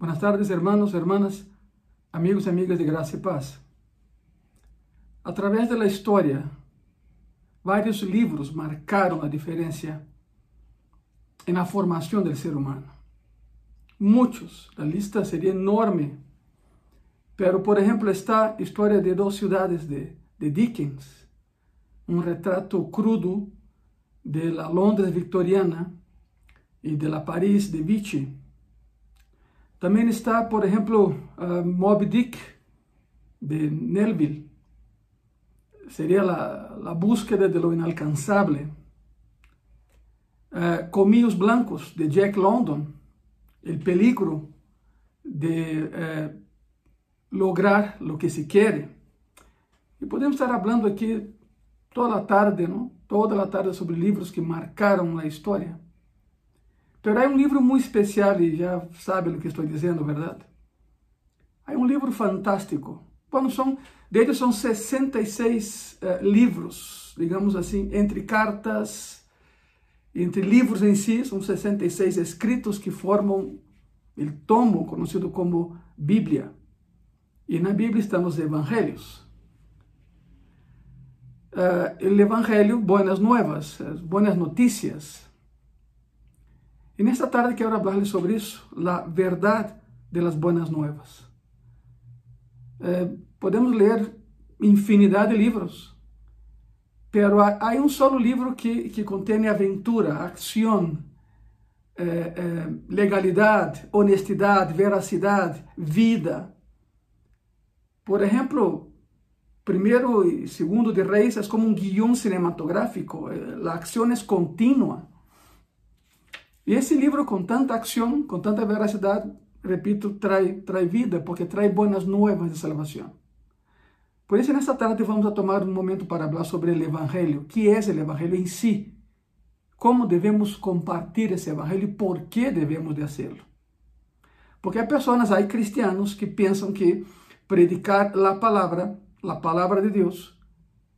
Buenas tardes, hermanos, hermanas, amigos y amigas de gracia y paz. A través da história, vários livros marcaram a diferença na formação do ser humano. Muitos, a lista seria enorme. Pero, por exemplo, está a história de duas cidades de, de Dickens, um retrato crudo de la Londres victoriana e de la Paris de Vichy. Também está, por exemplo, uh, Moby Dick, de Nelville. Seria a, a búsqueda de lo inalcançável. Uh, Comillos Blancos, de Jack London. El peligro de uh, lograr lo que se quer. E podemos estar falando aqui toda a tarde, não? toda a tarde sobre livros que marcaram a história. Pero há um livro muito especial e já sabe o que estou dizendo, verdade? Há um livro fantástico. Bueno, são, deles são 66 uh, livros, digamos assim, entre cartas, entre livros em si, são 66 escritos que formam o tomo conhecido como Bíblia. E na Bíblia estão os evangelhos. Uh, o evangelho, buenas novas, buenas notícias, E nesta tarde quero falar sobre isso, a verdade de las buenas nuevas. Eh, podemos ler infinidade de livros, pero há um solo livro que, que contém aventura, ação, eh, eh, legalidade, honestidade, veracidade, vida. Por exemplo, primeiro e segundo de Reis é como um guião cinematográfico, a ação é contínua. E esse livro, com tanta ação, com tanta veracidade, repito, trai, trai vida, porque trai boas novas de salvação. Por isso, nesta tarde, vamos a tomar um momento para falar sobre o Evangelho. O que é o Evangelho em si? Como devemos compartilhar esse Evangelho e por que devemos de fazê-lo? Porque há pessoas, há cristianos que pensam que predicar a palavra, a palavra de Deus,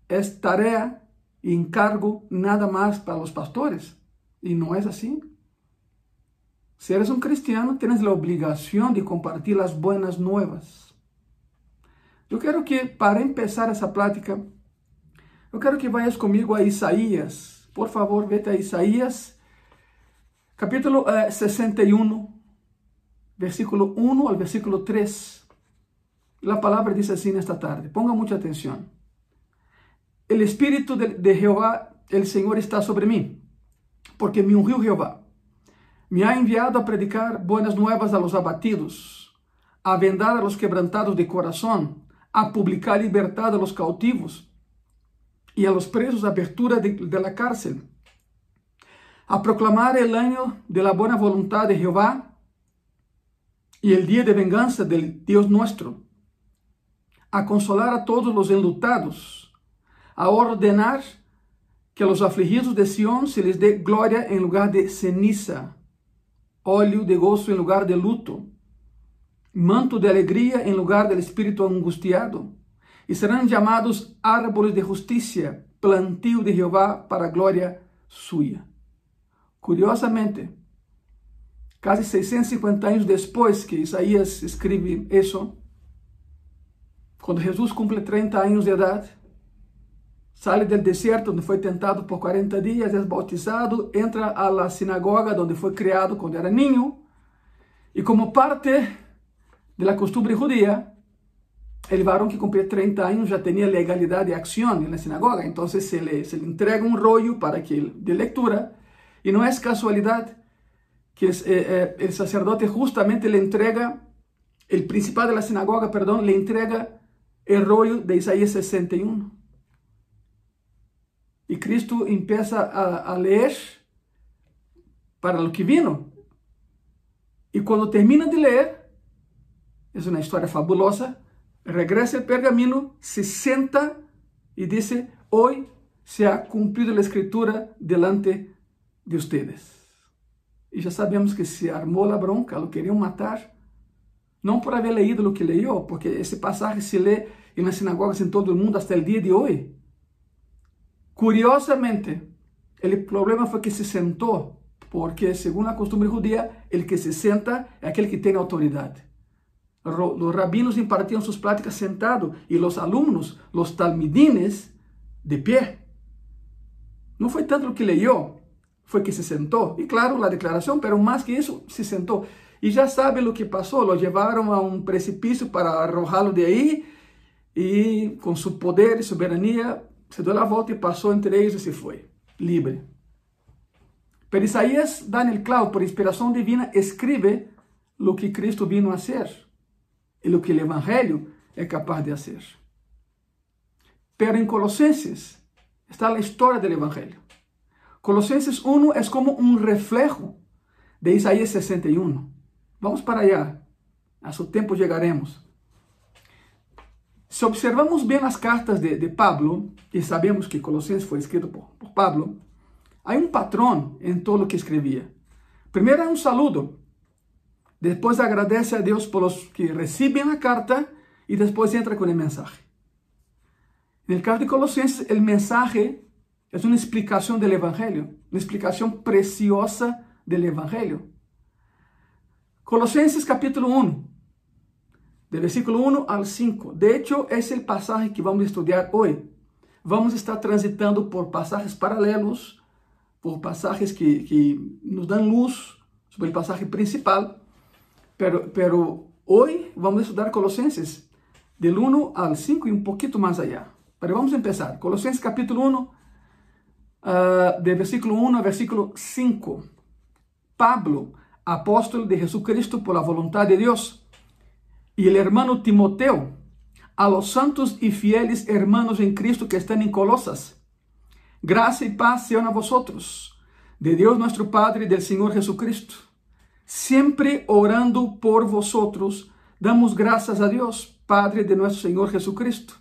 é tarefa e encargo nada mais para os pastores. E não é assim. Si eres un cristiano, tienes la obligación de compartir las buenas nuevas. Yo quiero que, para empezar esa plática, yo quiero que vayas conmigo a Isaías. Por favor, vete a Isaías, capítulo eh, 61, versículo 1 al versículo 3. La palabra dice así en esta tarde. Ponga mucha atención. El Espíritu de, de Jehová, el Señor, está sobre mí, porque me ungió Jehová me ha enviado a predicar buenas nuevas a los abatidos, a vendar a los quebrantados de corazón, a publicar libertad a los cautivos y a los presos abertura de, de la cárcel, a proclamar el año de la buena voluntad de Jehová y el día de venganza del Dios nuestro, a consolar a todos los enlutados, a ordenar que a los afligidos de Sión se les dé gloria en lugar de ceniza óleo de gozo em lugar de luto, manto de alegria em lugar del espírito angustiado, e serão chamados árboles de justiça, plantio de Jeová para a glória sua. Curiosamente, quase 650 anos depois que Isaías escreve isso, quando Jesus cumpre 30 anos de idade, Sai do deserto, onde foi tentado por 40 dias, é bautizado, entra la sinagoga, onde foi criado quando era ninho, e como parte da costumbre judia, el varón que cumplía 30 anos já tinha legalidade de ação na sinagoga, então se le, se le entrega um rollo para que de lectura, e não é casualidade que es, eh, eh, sacerdote justamente le entrega, el principal de la sinagoga, perdón, le entrega el rollo de Isaías 61. E Cristo empieza a, a ler para o que vino. E quando termina de ler, é uma história fabulosa, regressa o pergamino, se senta e diz: Hoy se ha cumprido a escritura delante de ustedes. E já sabemos que se armou a bronca, lo queriam matar, não por haver leído o que leu, porque esse passagem se lê nas sinagogas em todo o mundo até o dia de hoje. Curiosamente, o problema foi que se sentou porque según la costumbre judía, el que se senta es aquel que tiene autoridad. Los rabinos impartían sus pláticas sentados y los alumnos, los talmidines, de pie. No fue tanto lo que leyó, fue que se sentó. Y claro, la declaración, pero más que eso, se sentó. Y ya sabe lo que pasó, lo llevaron a un precipicio para arrojarlo de ahí y con su poder y soberanía dio la volta y pasó entre ellos y se fue, libre. Pero Isaías da en el clavo, por inspiración divina, escribe lo que Cristo vino a hacer y lo que el Evangelio es capaz de hacer. Pero en Colosenses está la historia del Evangelio. Colosenses 1 es como un reflejo de Isaías 61. Vamos para allá. A su tiempo llegaremos. Si observamos bien las cartas de, de Pablo, y sabemos que Colosenses fue escrito por, por Pablo, hay un patrón en todo lo que escribía. Primero un saludo, después agradece a Dios por los que reciben la carta y después entra con el mensaje. En el caso de Colosenses, el mensaje es una explicación del Evangelio, una explicación preciosa del Evangelio. Colosenses capítulo 1, del versículo 1 al 5. De hecho, es el pasaje que vamos a estudiar hoy. Vamos estar transitando por pasajes paralelos por pasajes que, que nos dan luz sobre el pasaje principal, pero, pero hoy vamos estudar Colosenses del 1 al 5 y un poquito más allá. Pero vamos a empezar. Colosenses capítulo 1, uh, ah, de versículo 1 al versículo 5. Pablo, apóstol de Jesucristo por la voluntad de Dios, y el hermano Timoteo, a los santos y fieles hermanos en Cristo que están en Colosas Gracia y paz sean a vosotros, de Dios nuestro Padre y del Señor Jesucristo. Siempre orando por vosotros, damos gracias a Dios, Padre de nuestro Señor Jesucristo,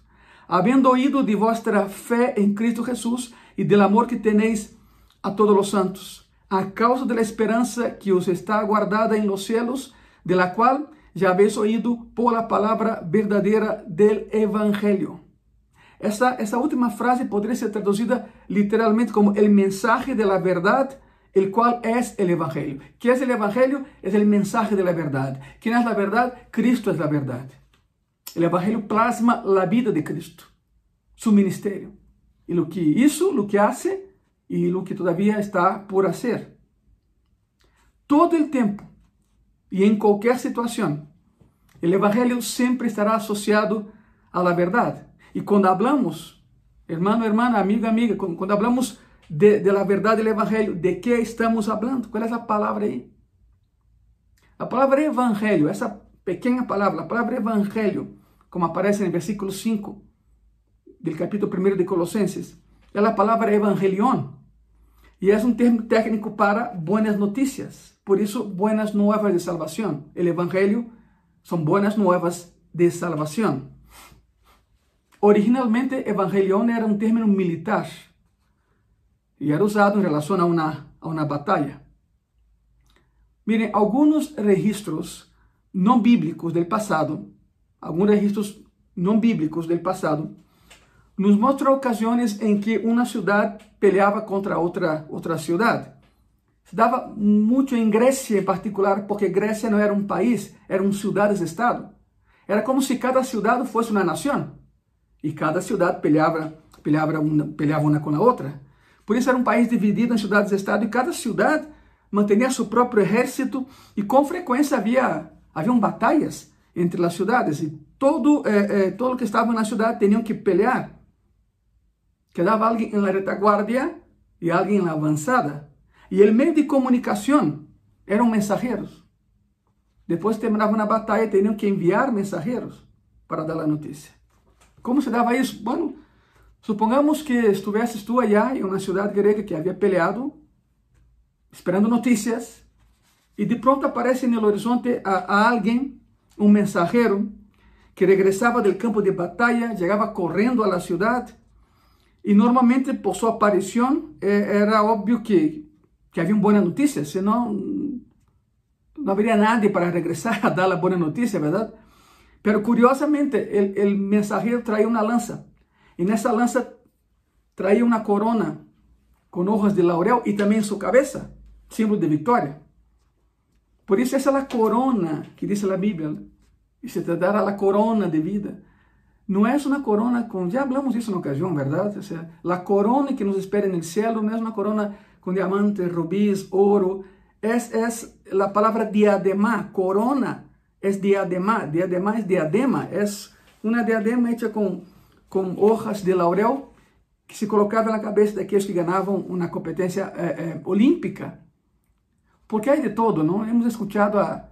habiendo oído de vuestra fe en Cristo Jesús y del amor que tenéis a todos los santos, a causa de la esperanza que os está guardada en los cielos, de la cual ya habéis oído por la palabra verdadera del Evangelio essa, essa última frase poderia ser traduzida literalmente como el mensaje de la verdad, el cual es el Evangelio. ¿Qué es el Evangelio? Es el mensaje de la verdad. ¿Quién es la verdad? Cristo es la verdad. El Evangelio plasma la vida de Cristo, su ministerio. Y lo que hizo, lo que hace y lo que todavía está por hacer. Todo el tiempo y en cualquier situación, el Evangelio siempre estará asociado a la verdad. Y cuando hablamos, hermano, hermana, amiga, amiga, cuando, hablamos de, de, la verdad del Evangelio, ¿de qué estamos hablando? ¿Cuál es la palabra ahí? La palabra Evangelio, esa pequeña palabra, la palabra Evangelio, como aparece el versículo 5 del capítulo 1 de Colosenses, es la palabra Evangelión. Y es un término técnico para buenas noticias. Por eso, buenas nuevas de salvación. El Evangelio son buenas nuevas de salvación. Originalmente, evangelion era um término militar e era usado em relação a uma, a uma batalha. Miren, alguns registros não bíblicos do passado, alguns registros não bíblicos do passado, nos mostram ocasiões em que uma cidade peleava contra outra, outra cidade. Se dava muito em Grécia em particular, porque Grécia não era um país, eram cidades-estado. Era como se cada cidade fosse uma nação e cada cidade peleava, peleava, uma, peleava uma com a outra. Por isso era um país dividido em cidades-estado e cada cidade mantinha seu próprio exército e com frequência havia haviam batalhas entre as cidades e todo eh, eh, todo que estava na cidade tinham que pelear. Quedava alguém na retaguardia e alguém na avançada. E o meio de comunicação eram mensageiros. Depois terminava uma batalha, tinham que enviar mensageiros para dar a notícia. Como se dava isso? Bueno, supongamos que estivesses tu allá em uma cidade grega que havia peleado, esperando notícias, e de pronto aparece no horizonte a, a alguém, um mensageiro, que regressava do campo de batalha, chegava correndo à cidade, e normalmente por sua aparição eh, era óbvio que, que havia uma boa notícia, senão não haveria nadie para regressar a dar a boa notícia, verdade? Pero curiosamente, el mensajero traía una lanza. Y en esa lanza traía una corona con hojas de laurel y también su cabeza. símbolo de victoria. Por eso esa es la corona que dice la Biblia. Y se te dará la corona de vida. No es una corona con, ya hablamos de eso en ocasión, ¿verdad? O sea, la corona que nos espera en el cielo no es una corona con diamantes, rubíes, oro. Es, es la palabra diadema, corona es diadema. Diadema es diadema, es una diadema hecha con, con hojas de laurel que se colocava na cabeça daqueles que ganhavam uma competência eh, eh, olímpica. Porque há de todo, não? Hemos escutado a,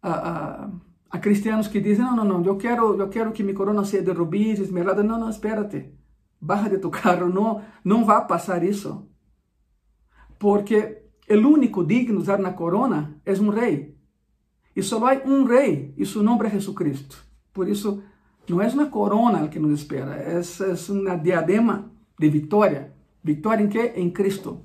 a, a, a, cristianos que dizem, não, não, não, eu quero, eu quero que minha corona seja de rubis, esmeralda. Não, não, espérate. Baja de tu carro, não, não vai passar isso. Porque o único digno de usar na corona é um rei. E só há um rei, e seu nome é Jesucristo. Por isso, não é uma corona que nos espera, é, uma diadema de vitória. Vitória em que? Em Cristo.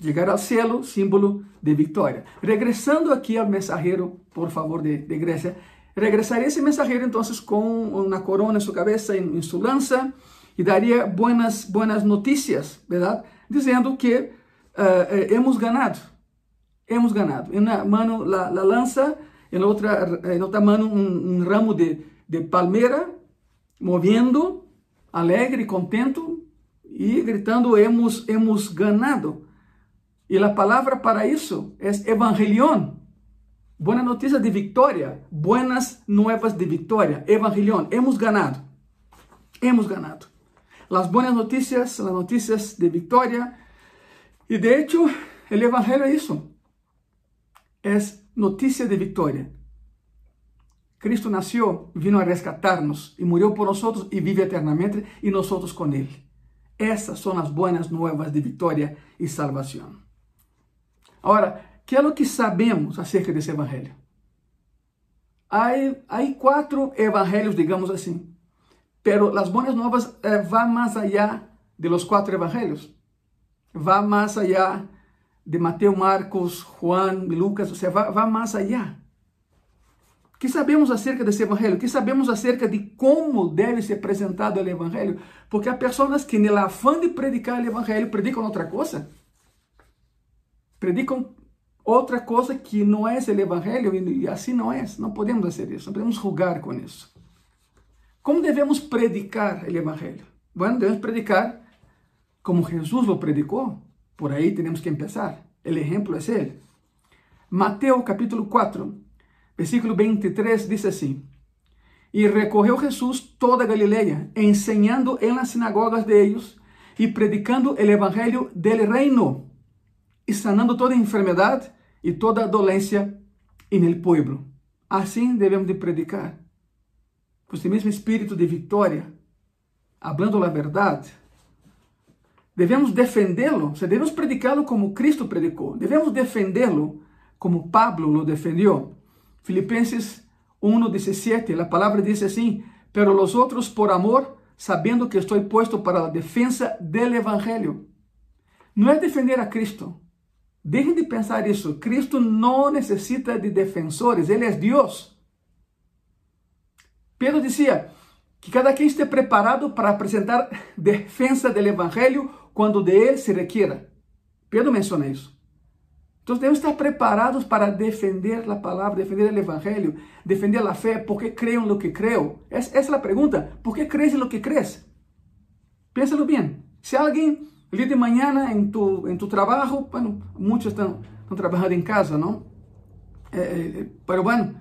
Chegar ao cielo, símbolo de vitória. Regressando aqui ao mensageiro, por favor, de, de Grécia. Regresaria esse mensageiro, então, com uma corona em sua cabeça, em, em sua lança, e daria buenas, buenas notícias, verdade? Dizendo que uh, hemos ganado. Hemos ganado. Em uma mão, a lança, em outra, em outra mão, um, um ramo de, de palmeira, movendo, alegre, contento, e gritando: hemos, hemos ganado. E a palavra para isso é evangelion. Boa notícia de vitória, buenas nuevas de vitória, evangelion. Hemos ganado. Hemos ganado. Las buenas noticias, las noticias de victoria. E de hecho, el evangelio é isso. É notícia de vitória. Cristo nasceu, vino a rescatarnos e morreu por nós e vive eternamente e nós com ele. Essas são as boas novas de vitória e salvação. Agora, que é o que sabemos acerca desse evangelho? Há, há quatro evangelhos, digamos assim, pero as boas novas eh, vão mais allá de los quatro evangelhos. Vão mais allá de Mateus, Marcos, Juan Lucas, ou seja, vai, vai mais allá que sabemos acerca desse evangelho? que sabemos acerca de como deve ser apresentado o evangelho? Porque há pessoas que, no afã de predicar o evangelho, predicam outra coisa. Predicam outra coisa que não é o evangelho e assim não é. Não podemos fazer isso, não podemos julgar com isso. Como devemos predicar o evangelho? Bueno, devemos predicar como Jesus lo predicou. Por aí temos que começar. O exemplo é ele. Mateus capítulo 4, Versículo 23 diz assim: E recorreu Jesus toda a Galileia, ensinando em las sinagogas de ellos e predicando o evangelho del reino, e sanando toda enfermidade e toda dolência en el pueblo. Assim devemos de predicar, com esse mesmo espírito de vitória, hablando a verdade. Devemos defendê-lo, devemos predicá-lo como Cristo predicou, devemos defendê-lo como Pablo lo defendeu. Filipenses 1:17, a palavra diz assim: Pero los outros por amor, sabendo que estou puesto para a defensa del evangelho. Não é defender a Cristo. Deixem de pensar isso. Cristo não necessita de defensores, ele é Deus. Pedro dizia que cada quem esteja preparado para apresentar defesa do evangelho quando de ele se requiera. Pedro menciona isso. Então devemos estar preparados para defender a palavra, defender o evangelho, defender a fé, porque creio em lo que creio. Essa é a pergunta. ¿Por que crees lo que crees? Piénsalo bem. Se alguém, dia de manhã, em tu, em tu trabalho, bueno, muitos estão, estão trabalhando em casa, não? Eh, eh, pero bueno,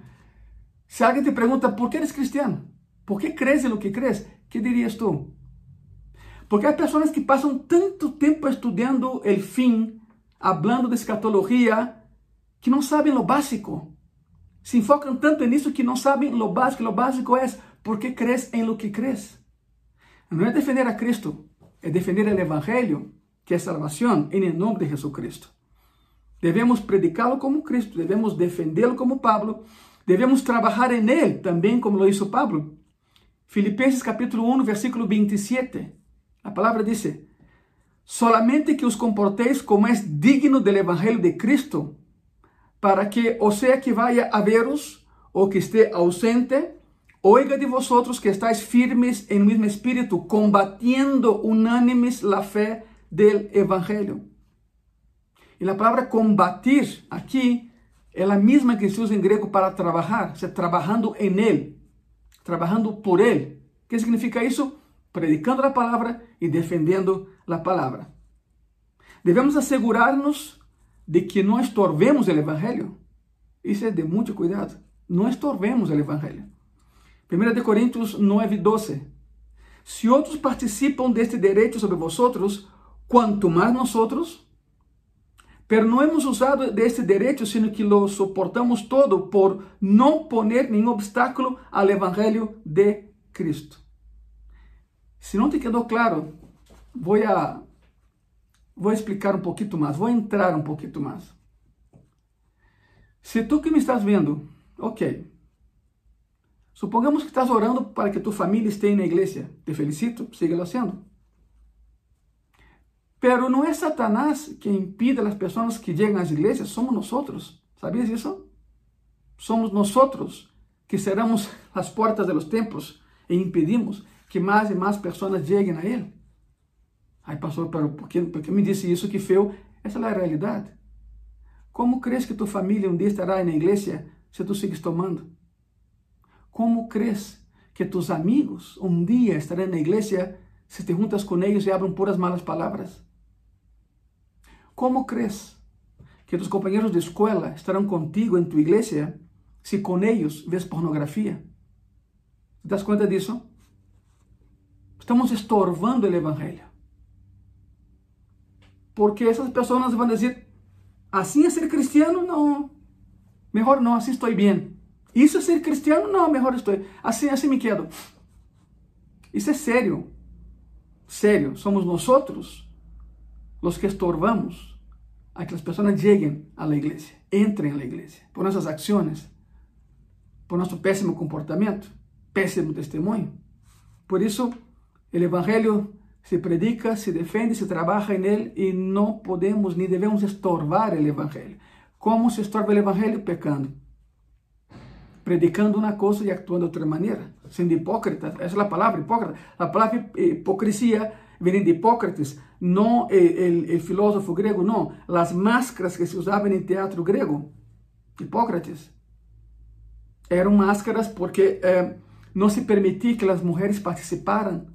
se alguém te pergunta, ¿por que eres cristiano? ¿Por que crees lo que crees? que dirias tu? Porque há pessoas que passam tanto tempo estudando o fim hablando de escatología, que não sabem lo básico. Se enfocam tanto nisso que não sabem lo básico. Lo básico é por que crees em lo que crees. Não é defender a Cristo, é defender o Evangelho, que é salvação, em nome de Jesucristo. Devemos predicá-lo como Cristo, devemos defendê-lo como Pablo, devemos trabalhar em ele também como lo hizo Pablo. Filipenses capítulo 1, versículo 27. A palavra diz: solamente que os comportéis como é digno do evangelho de Cristo, para que, ou seja que vaya a veros, ou que esteja ausente, oiga de vosotros que estáis firmes em mesmo espírito, combatiendo unánimes la fé del evangelho. E a palavra combatir aqui é a mesma que se usa em grego para trabalhar, se trabalhando em ele, trabalhando por ele. O que significa isso? Predicando a palavra e defendendo a palavra. Devemos assegurar-nos de que não estorbemos o evangelho. Isso é de muito cuidado. Não estorbemos o evangelho. 1 Coríntios 9, 12. Se outros participam deste direito sobre vosotros, quanto mais nós pero não hemos usado deste direito, sino que lo soportamos todo por não poner nenhum obstáculo ao evangelho de Cristo. Se não te quedou claro, vou a vou explicar um pouquinho mais, vou entrar um pouquinho mais. Se tu que me estás vendo, ok, Supongamos que estás orando para que tu família esteja na igreja. Te felicito, síguelo sendo. Pero não é Satanás que impide as pessoas que chegam às igrejas, somos nós. ¿Sabias isso? Somos nós que cerramos as portas de los templos e impedimos que mais e mais pessoas cheguem a ele. Aí pastor, pero por que, por que me disse isso que feu? Essa é a realidade. Como crees que tu família um dia estará na igreja se tu sigues tomando? Como crees que tus amigos um dia estarão na igreja se te juntas com eles e abram puras malas palavras? Como crees que tus companheiros de escola estarão contigo em tu igreja se com eles ves pornografia? ¿Te das conta disso? Estamos estorvando o evangelho. Porque essas pessoas vão dizer, assim é ser cristiano? Não, melhor não, assim estou bem. Isso é ser cristiano? Não, melhor estou. Assim, assim me quedo. Isso é sério. Sério. Somos nós os que estorbamos a que as pessoas cheguem à igreja, entrem à igreja, por nossas ações, por nosso péssimo comportamento, péssimo testemunho. Por isso, o Evangelho se predica, se defende, se trabalha nele e não podemos nem devemos estorvar o Evangelho. Como se estorva o Evangelho? Pecando predicando una cosa y actuando de otra manera, siendo hipócritas. Esa es la palabra, hipócrita. La palabra hipocresía viene de Hipócrates, no el, el, filósofo griego, no. Las máscaras que se usaban en el teatro griego, Hipócrates, eran máscaras porque eh, no se permitía que las mujeres participaran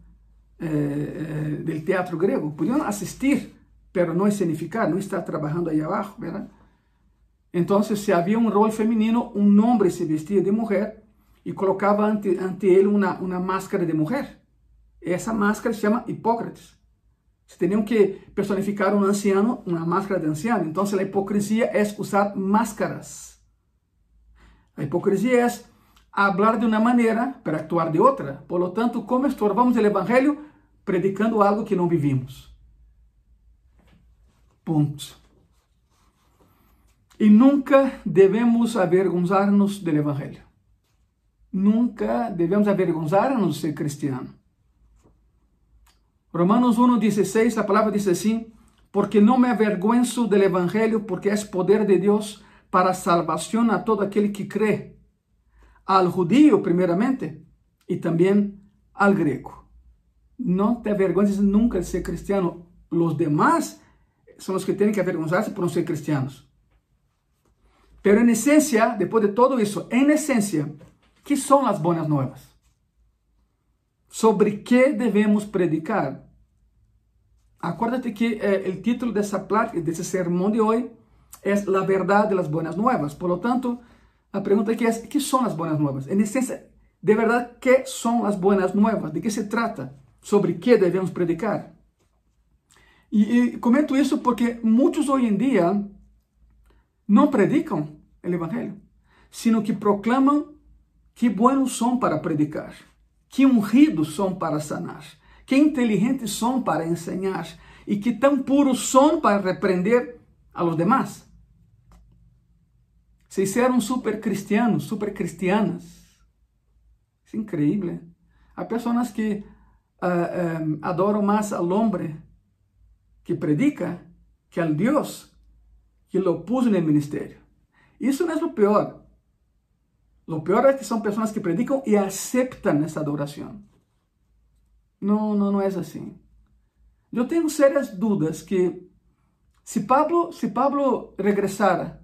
eh, eh, del teatro griego. Podían asistir, pero no escenificar, no estar trabajando ahí abajo, ¿verdad? Então, se havia um rol feminino, um homem se vestia de mulher e colocava ante, ante ele uma, uma máscara de mulher. Essa máscara se chama Hipócrates. Se tinham que personificar um anciano, uma máscara de anciano. Então, a hipocrisia é usar máscaras. A hipocrisia é falar de uma maneira para actuar de outra. Por lo tanto, como estorbamos o evangelho? Predicando algo que não vivimos. Ponto. E nunca devemos avergonzar-nos do Evangelho. Nunca devemos avergonzar-nos de ser cristiano. Romanos 1,16, a palavra diz assim: Porque não me avergüenzo del Evangelho, porque é poder de Deus para salvação a todo aquele que crê, al judío primeiramente e também al grego. Não te avergüences nunca de ser cristiano. Os demais são os que têm que avergonzar-se por não ser cristianos. Pero en esencia, después de todo eso, en esencia, ¿qué son las buenas nuevas? ¿Sobre qué debemos predicar? Acuérdate que eh, título de esa plática, de sermón de hoy, es la verdad de las buenas nuevas. Por lo tanto, la pregunta aquí es, ¿qué son las buenas nuevas? En esencia, de verdad, ¿qué son las buenas nuevas? ¿De qué se trata? ¿Sobre qué debemos predicar? Y, y comento eso porque muchos hoy en día não predicam o Evangelho, sino que proclamam que buenos são para predicar, que ungidos são para sanar, que inteligentes são para ensinar e que tão puros são para repreender a los demás. Se hicieron super cristianos, super cristianas. É incrível. Há pessoas que uh, um, adoram mais ao homem que predica que ao Deus que lo puso no ministério. Isso não é o pior. O pior é que são pessoas que predicam e aceitam essa adoração. Não, não, não é assim. Eu tenho sérias dúvidas que Se Pablo, se Pablo regressara,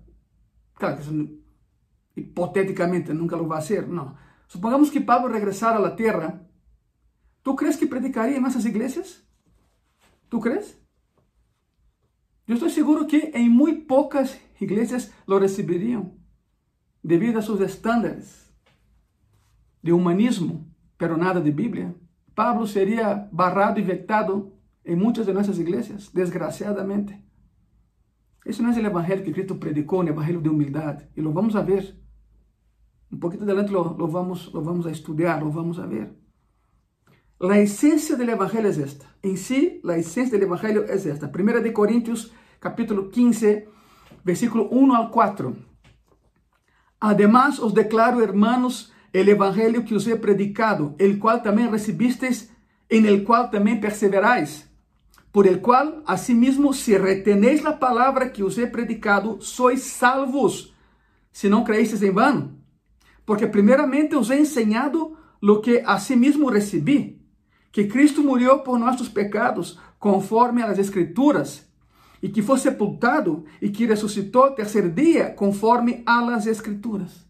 claro que hipotéticamente nunca lo va a hacer, no. Supongamos que Pablo regresara a la tierra, ¿tú crees que predicaría en esas iglesias? ¿Tú crees? Yo estoy seguro que en muy pocas iglesias lo recibirían debido a sus estándares de humanismo, pero nada de Biblia. Pablo sería barrado y vetado en muchas de nuestras iglesias, desgraciadamente. Ese no es el evangelio que Cristo predicó, un evangelio de humildad, y lo vamos a ver. Un poquito adelante lo, vamos, lo vamos a estudiar, lo vamos a ver. La esencia del evangelio es esta. En sí, la esencia del evangelio es esta. Primera de Corintios, capítulo 15, versículo 1 al 4. Además os declaro, hermanos, el evangelio que os he predicado, el cual también recibisteis, en el cual también perseveráis, por el cual, asimismo, si retenéis la palabra que os he predicado, sois salvos, si no creísteis en vano. Porque primeramente os he enseñado lo que asimismo recibí, que Cristo murió por nuestros pecados, conforme a las Escrituras, e que foi sepultado e que ressuscitou terceiro dia, conforme a las Escrituras.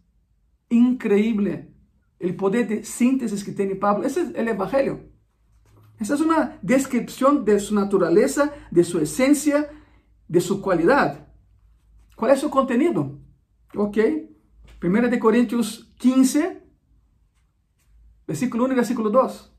Increíble o poder de síntese que tem Pablo. Esse é o Evangelho. Essa é uma descrição de sua natureza, de sua essência, de sua qualidade. Qual é seu contenido? Ok. 1 de Coríntios 15, versículo 1 e versículo 2.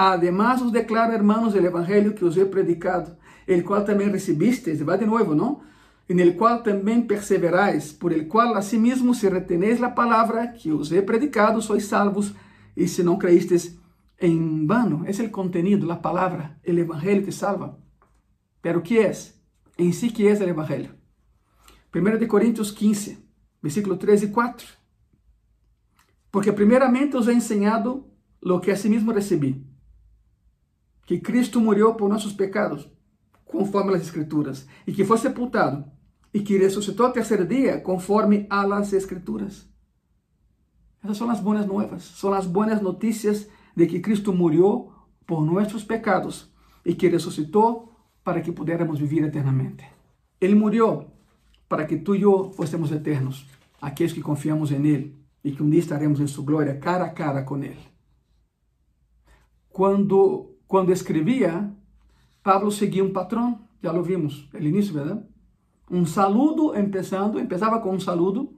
Además os declaro, hermanos, el evangelio que os he predicado, el cual também recibistes, va de novo, não? En el cual também perseveráis, por el cual asimismo si retenéis la palabra que os he predicado, sois salvos, e se não creístes en vano. Es el contenido, la palabra, el evangelio que salva. Pero ¿qué es? En sí, ¿qué es el evangelio? 1 de Coríntios 15, versículo 3 e 4. Porque primeiramente os he enseñado lo que asimismo recebi que Cristo morreu por nossos pecados, conforme as Escrituras, e que foi sepultado, e que ressuscitou ao terceiro dia, conforme a las Escrituras. Essas são as boas novas, são as boas notícias de que Cristo morreu por nossos pecados e que ressuscitou para que pudéssemos viver eternamente. Ele morreu para que tu e eu fossemos eternos, aqueles que confiamos em Ele e que um dia estaremos em Sua glória cara a cara com Ele. Quando quando escrevia, Pablo seguia um patrão, já lo vimos, no início, verdade? Um saludo, empezando, empezava com um saludo,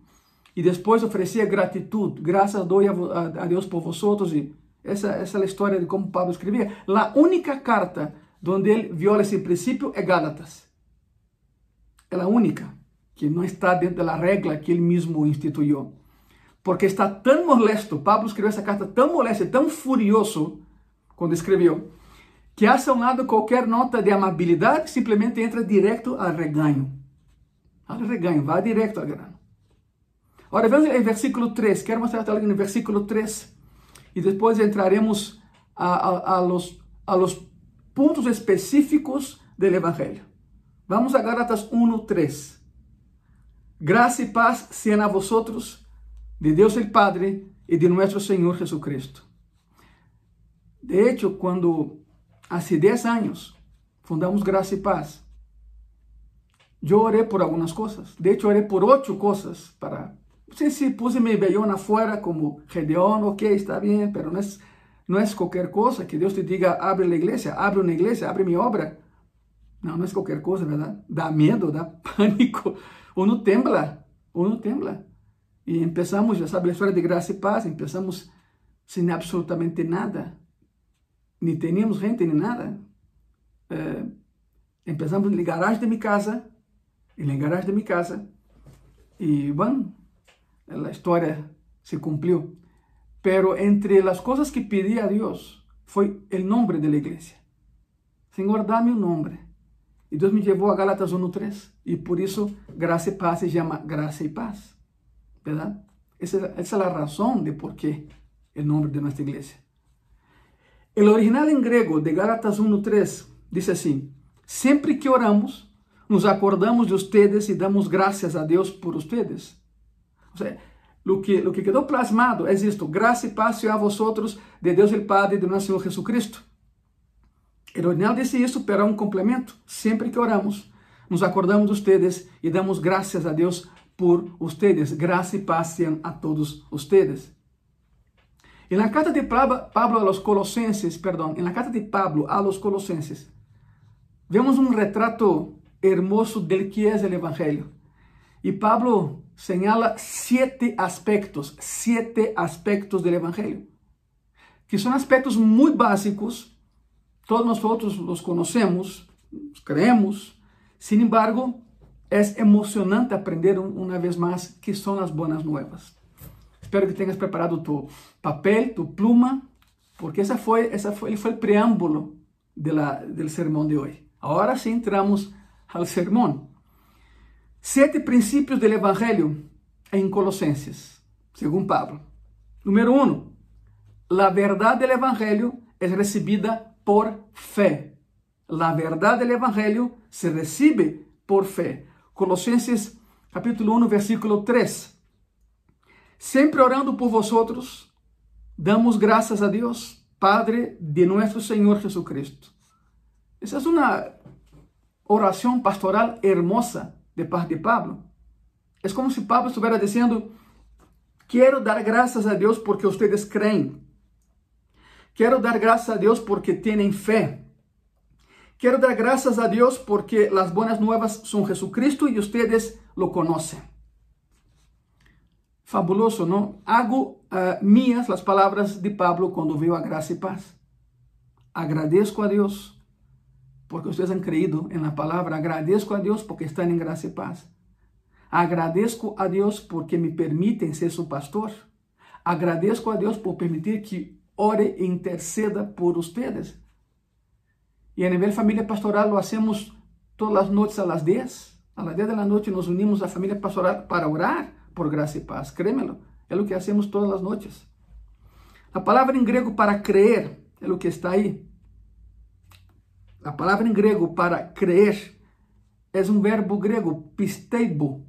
e depois oferecia gratitude, graças a, Deus por vosotros, e essa, essa é a história de como Pablo escrevia. A única carta onde ele viola esse princípio é Gálatas. É a única que não está dentro da regra que ele mesmo instituiu. Porque está tão molesto, Pablo escreveu essa carta tão molesto, tão furioso, quando escreveu, que hace a um lado qualquer nota de amabilidade, simplesmente entra direto ao reganho. Ao reganho, vai direto ao grano. Agora vemos em versículo 3, quero mostrar algo no versículo 3, e depois entraremos a, a, a, los, a los pontos específicos do Evangelho. Vamos a Gálatas 1, 3. Graça e paz sejam a vosotros, de Deus el Padre e de nosso Senhor Jesucristo. De hecho, quando hace 10 años fundamos Gracia y Paz. Yo oré por algunas cosas. De hecho, oré por ocho cosas para... No sé si puse mi vellón afuera como Gedeón, ok, está bien, pero no es, no es cualquier cosa que Dios te diga, abre la iglesia, abre una iglesia, abre mi obra. No, no es cualquier cosa, ¿verdad? Da miedo, da pánico. Uno tembla, uno tembla. Y empezamos, ya sabe la historia de Gracia y Paz, empezamos sin absolutamente nada ni teníamos gente ni nada. Eh, empezamos en el garage de mi casa, en el garage de mi casa, y bueno, la historia se cumplió. Pero entre las cosas que pedí a Dios fue el nombre de la iglesia. Señor, dame un nombre. Y Dios me llevó a Galatas 1.3. Y por eso gracia y paz se llama gracia y paz. ¿Verdad? Esa es la razón de por qué el nombre de nuestra iglesia. O original em grego de Gálatas 1.3 diz assim: Sempre que oramos, nos acordamos de ustedes e damos graças a Deus por ustedes. O que, lo que quedou plasmado é isto: graça e paz a vosotros de Deus el Padre e de nosso Senhor Jesucristo. O original disse isso, há um complemento. Sempre que oramos, nos acordamos de ustedes y damos gracias a Dios por ustedes. Gracia y paz a todos ustedes. En la carta de Pablo a los Colosenses, perdón, en la carta de Pablo a los Colosenses, vemos un retrato hermoso del que es el Evangelio. Y Pablo señala siete aspectos, siete aspectos del Evangelio, que son aspectos muy básicos, todos nosotros los conocemos, los creemos, sin embargo, es emocionante aprender una vez más qué son las buenas nuevas. Espero que tengas preparado tu papel, tu pluma, porque esa fue, fue el preámbulo de la, del sermón de hoy. Ahora sí entramos al sermón. Siete princípios do Evangelho em Colossenses, segundo Pablo. Número um, a verdade do Evangelho é recebida por fé. A verdade do Evangelho se recebe por fé. Colossenses capítulo 1, versículo 3. Sempre orando por vosotros, damos graças a Deus, Padre de nosso Senhor Jesucristo. Essa é uma oração pastoral hermosa de parte de Pablo. É como se Pablo estivesse dizendo: Quero dar graças a Deus porque vocês creem. Quero dar graças a Deus porque têm fé. Quero dar graças a Deus porque as boas novas são Jesucristo e vocês lo conhecem. Fabuloso, não? Hago uh, minhas as palavras de Pablo quando veio a graça e paz. Agradeço a Deus porque vocês han creído en la palabra. Agradezco a Dios porque están en gracia y paz. Agradezco a Dios porque me permiten ser su pastor. Agradezco a Dios por permitir que ore e interceda por ustedes. Y a nivel familia pastoral lo hacemos todas las noches a las 10. A las 10 de la noche nos unimos a familia pastoral para orar por gracia y paz. Créemelo, es lo que hacemos todas las noches. La palabra en griego para creer es lo que está ahí. A palavra em grego para crer é um verbo grego pisteibo.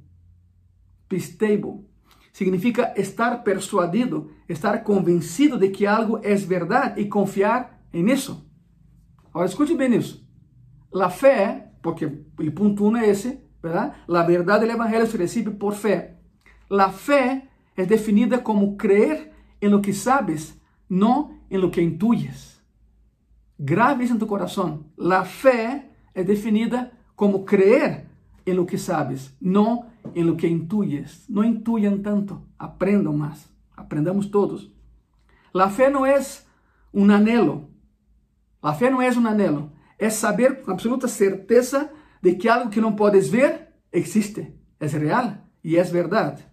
Pisteibo. Significa estar persuadido, estar convencido de que algo é verdade e confiar em isso. Agora escute bem isso. La fé, porque o ponto 1 é esse, ¿verdad? La verdade do evangelho se recebe por fé. La fé é definida como creer em lo que sabes, não em lo que intuyes. Grave isso em tu coração. La fé é definida como creer em lo que sabes, não em lo que intuyes. Não intuyan tanto, aprendam mais. Aprendamos todos. La fé não é um anelo. La fé não é um anelo. É saber com absoluta certeza de que algo que não podes ver existe, é real e é verdade.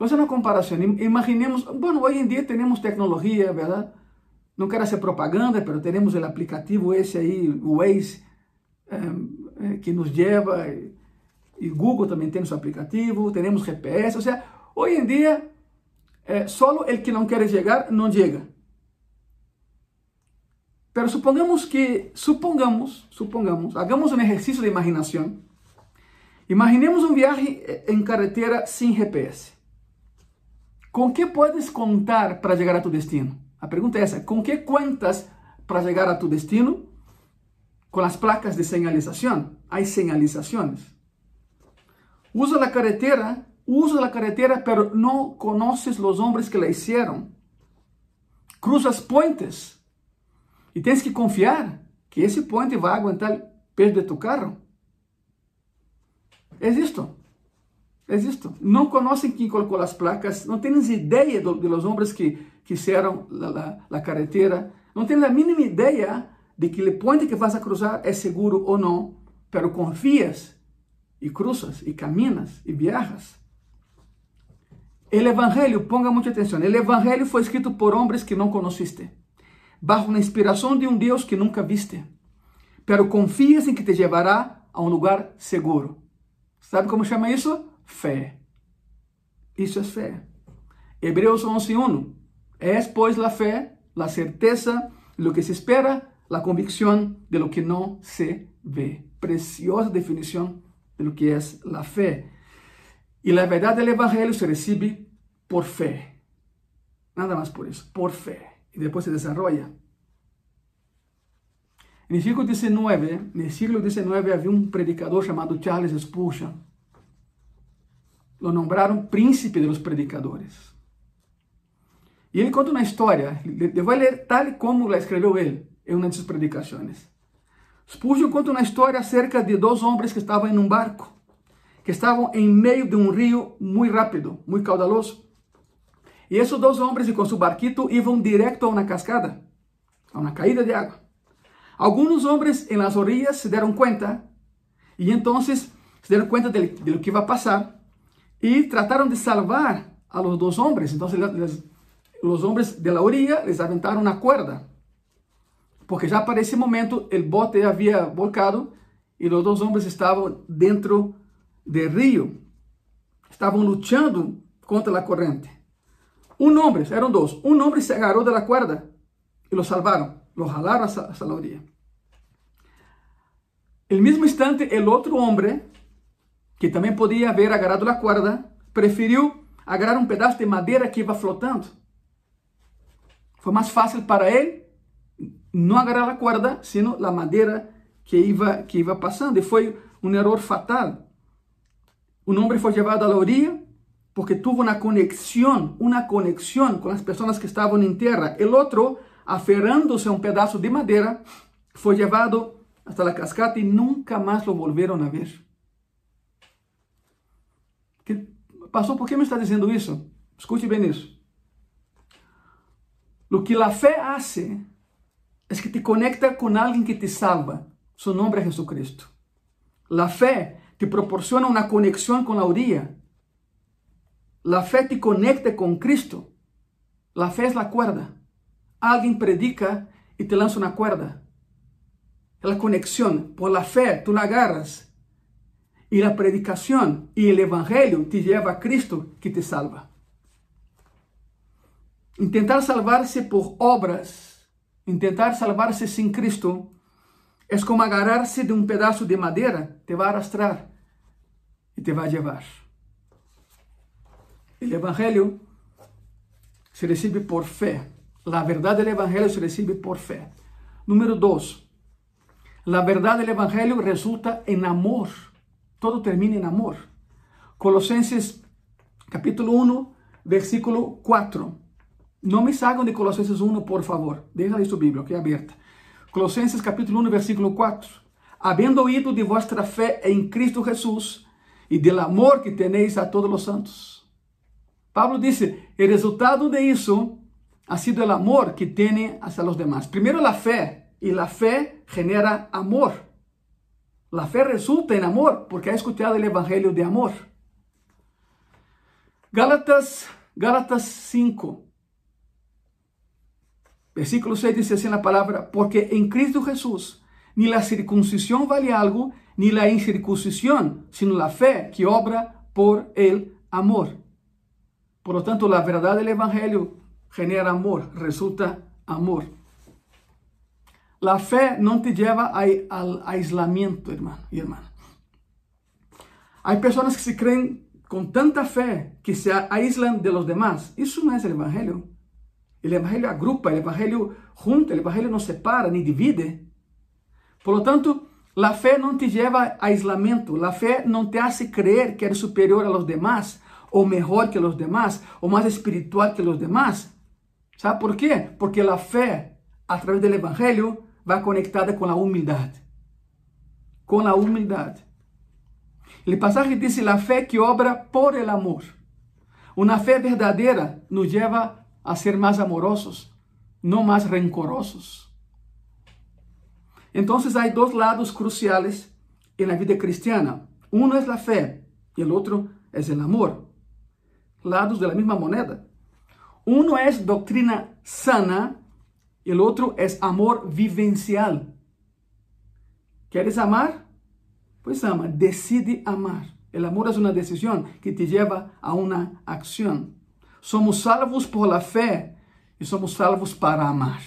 Vamos uma comparação. Imaginemos, bueno, hoje em dia temos tecnologia, verdade? Não quero ser propaganda, mas temos o aplicativo esse aí, o Waze, eh, que nos leva, e Google também tem seu aplicativo, temos GPS, ou seja, hoje em dia, eh, só o que não quer chegar, não chega. Mas supongamos que, supongamos, supongamos, hagamos um exercício de imaginação. Imaginemos um viagem em carretera sem GPS. Com que puedes contar para chegar a tu destino? A pergunta é essa: com que contas para chegar a tu destino? Com as placas de señalização. Há señalizações. Usa a carretera, usa a carretera, pero não conoces os homens que la hicieron. Cruzas puentes e tens que confiar que esse puente vai aguentar o peso de tu carro. É isto. É isto. Não conhecem quem colocou as placas, não têm ideia de los homens que la, la carretera, no tienen la mínima idea de que el puente que vas a cruzar es seguro o no, pero confías y cruzas y caminas y viajas. El Evangelio, ponga mucha atención, el Evangelio fue escrito por hombres que no conociste, bajo la inspiración de un Dios que nunca viste, pero confías en que te llevará a un lugar seguro. ¿Sabe cómo se llama Fe. Isso é fé. Hebreus 11.1 Es pues la fe, la certeza de lo que se espera, la convicción de lo que no se ve. Preciosa definición de lo que es la fe. Y la verdad del Evangelio se recibe por fe. Nada más por eso, por fe. Y después se desarrolla. No siglo XIX, no siglo XIX um predicador chamado Charles Spurgeon. Lo nombraram príncipe dos predicadores. E ele conta uma história, eu vou ler tal como escreveu ele em uma de suas predicações. Spurgeon conta uma história acerca de dois homens que estavam em um barco, que estavam em meio de um rio muito rápido, muito caudaloso. E esses dois homens com seu barquito iam direto a uma cascada, a uma caída de água. Alguns homens em las orillas se deram conta e então se deram conta de, de lo que iba a passar e trataram de salvar a los dos homens. Então, les, os homens de la orilla les aventaram uma cuerda, porque já para esse momento o bote havia volcado e os dois homens estavam dentro do rio, estavam lutando contra a corrente. Um homem, eram dois, um homem se agarrou da cuerda e lo salvaram, lo jalaram hasta la orilla. El mesmo instante, el outro homem, que também podia haver agarrado a cuerda, preferiu agarrar um pedaço de madeira que ia flotando foi mais fácil para ele não agarrar a corda, sino a madeira que iba, que iba passando. E foi um erro fatal. Um homem foi levado à orilla porque tuvo uma conexão, uma conexão com as pessoas que estavam em terra. O outro, aferrando-se a um pedaço de madeira, foi levado hasta a cascata e nunca mais lo volveram a ver. Que passou? Por que me está dizendo isso? Escute bem isso. Lo que la fe hace es que te conecta con alguien que te salva. Su nombre es Jesucristo. La fe te proporciona una conexión con la orilla. La fe te conecta con Cristo. La fe es la cuerda. Alguien predica y te lanza una cuerda. La conexión. Por la fe tú la agarras. Y la predicación y el evangelio te lleva a Cristo que te salva. Intentar salvar-se por obras, intentar salvar-se sem Cristo, é como agarrar-se de um pedaço de madeira, te vai arrastrar e te vai levar. O Evangelho se recebe por fé. A verdade do Evangelho se recebe por fé. Número dois, a verdade do Evangelho resulta em amor. Todo termina em amor. Colossenses capítulo 1, versículo 4. Não me saiam de Colossenses 1, por favor. Deixa aí sua Bíblia, ok? Aberta. Colossenses capítulo 1, versículo 4. Havendo oído de vuestra fé em Cristo Jesus e del amor que tenéis a todos os santos. Pablo disse, o resultado de isso ha sido o amor que tem hacia los demás. Primeiro a fé, e a fé genera amor. La fé resulta em amor, porque ha escuchado o evangelho de amor. Gálatas, Gálatas 5, Versículo 6 dice así en la palabra, porque en Cristo Jesús ni la circuncisión vale algo, ni la incircuncisión, sino la fe que obra por el amor. Por lo tanto, la verdad del Evangelio genera amor, resulta amor. La fe no te lleva al aislamiento, hermano y hermana. Hay personas que se creen con tanta fe que se aíslan de los demás. Eso no es el Evangelio. O Evangelho agrupa, o Evangelho junta, o Evangelho não separa nem divide. Por lo tanto, a fé não te leva a isolamento, a fé não te hace creer que eres superior a los demás, ou melhor que los demás, ou mais espiritual que los demás. ¿Sabe por quê? Porque a fé, a través Evangelho, vai conectada com a humildade. Com a humildade. O passagem diz: a fé que obra por el amor. Uma fé verdadeira nos leva a ser más amorosos, no más rencorosos. Entonces hay dos lados cruciales en la vida cristiana. Uno es la fe y el otro es el amor. Lados de la misma moneda. Uno es doctrina sana y el otro es amor vivencial. ¿Quieres amar? Pues ama, decide amar. El amor es una decisión que te lleva a una acción. Somos salvos por la fé e somos salvos para amar.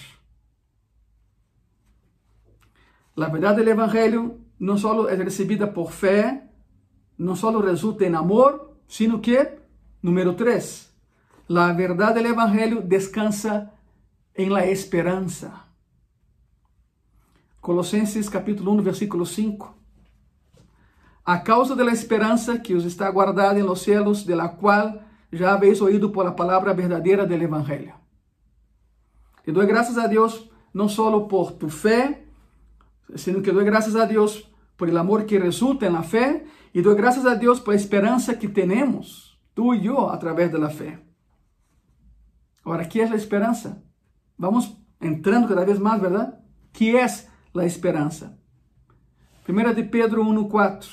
A verdade do Evangelho não só é recebida por fé, não só resulta em amor, sino que, número 3, a verdade do Evangelho descansa em la esperança. Colossenses capítulo 1, versículo 5. A causa de la que os está guardada en los cielos, de la cual já habéis oído por la palabra verdadeira del Evangelio. E dou graças a Deus não só por tu fé, sino que dou graças a Deus por el amor que resulta en la fé e dou graças a Deus por a esperança que temos, tu e eu, através da fé. Agora, que é a esperança? Vamos entrando cada vez mais, verdade? Que é a esperança? 1 de Pedro 1,4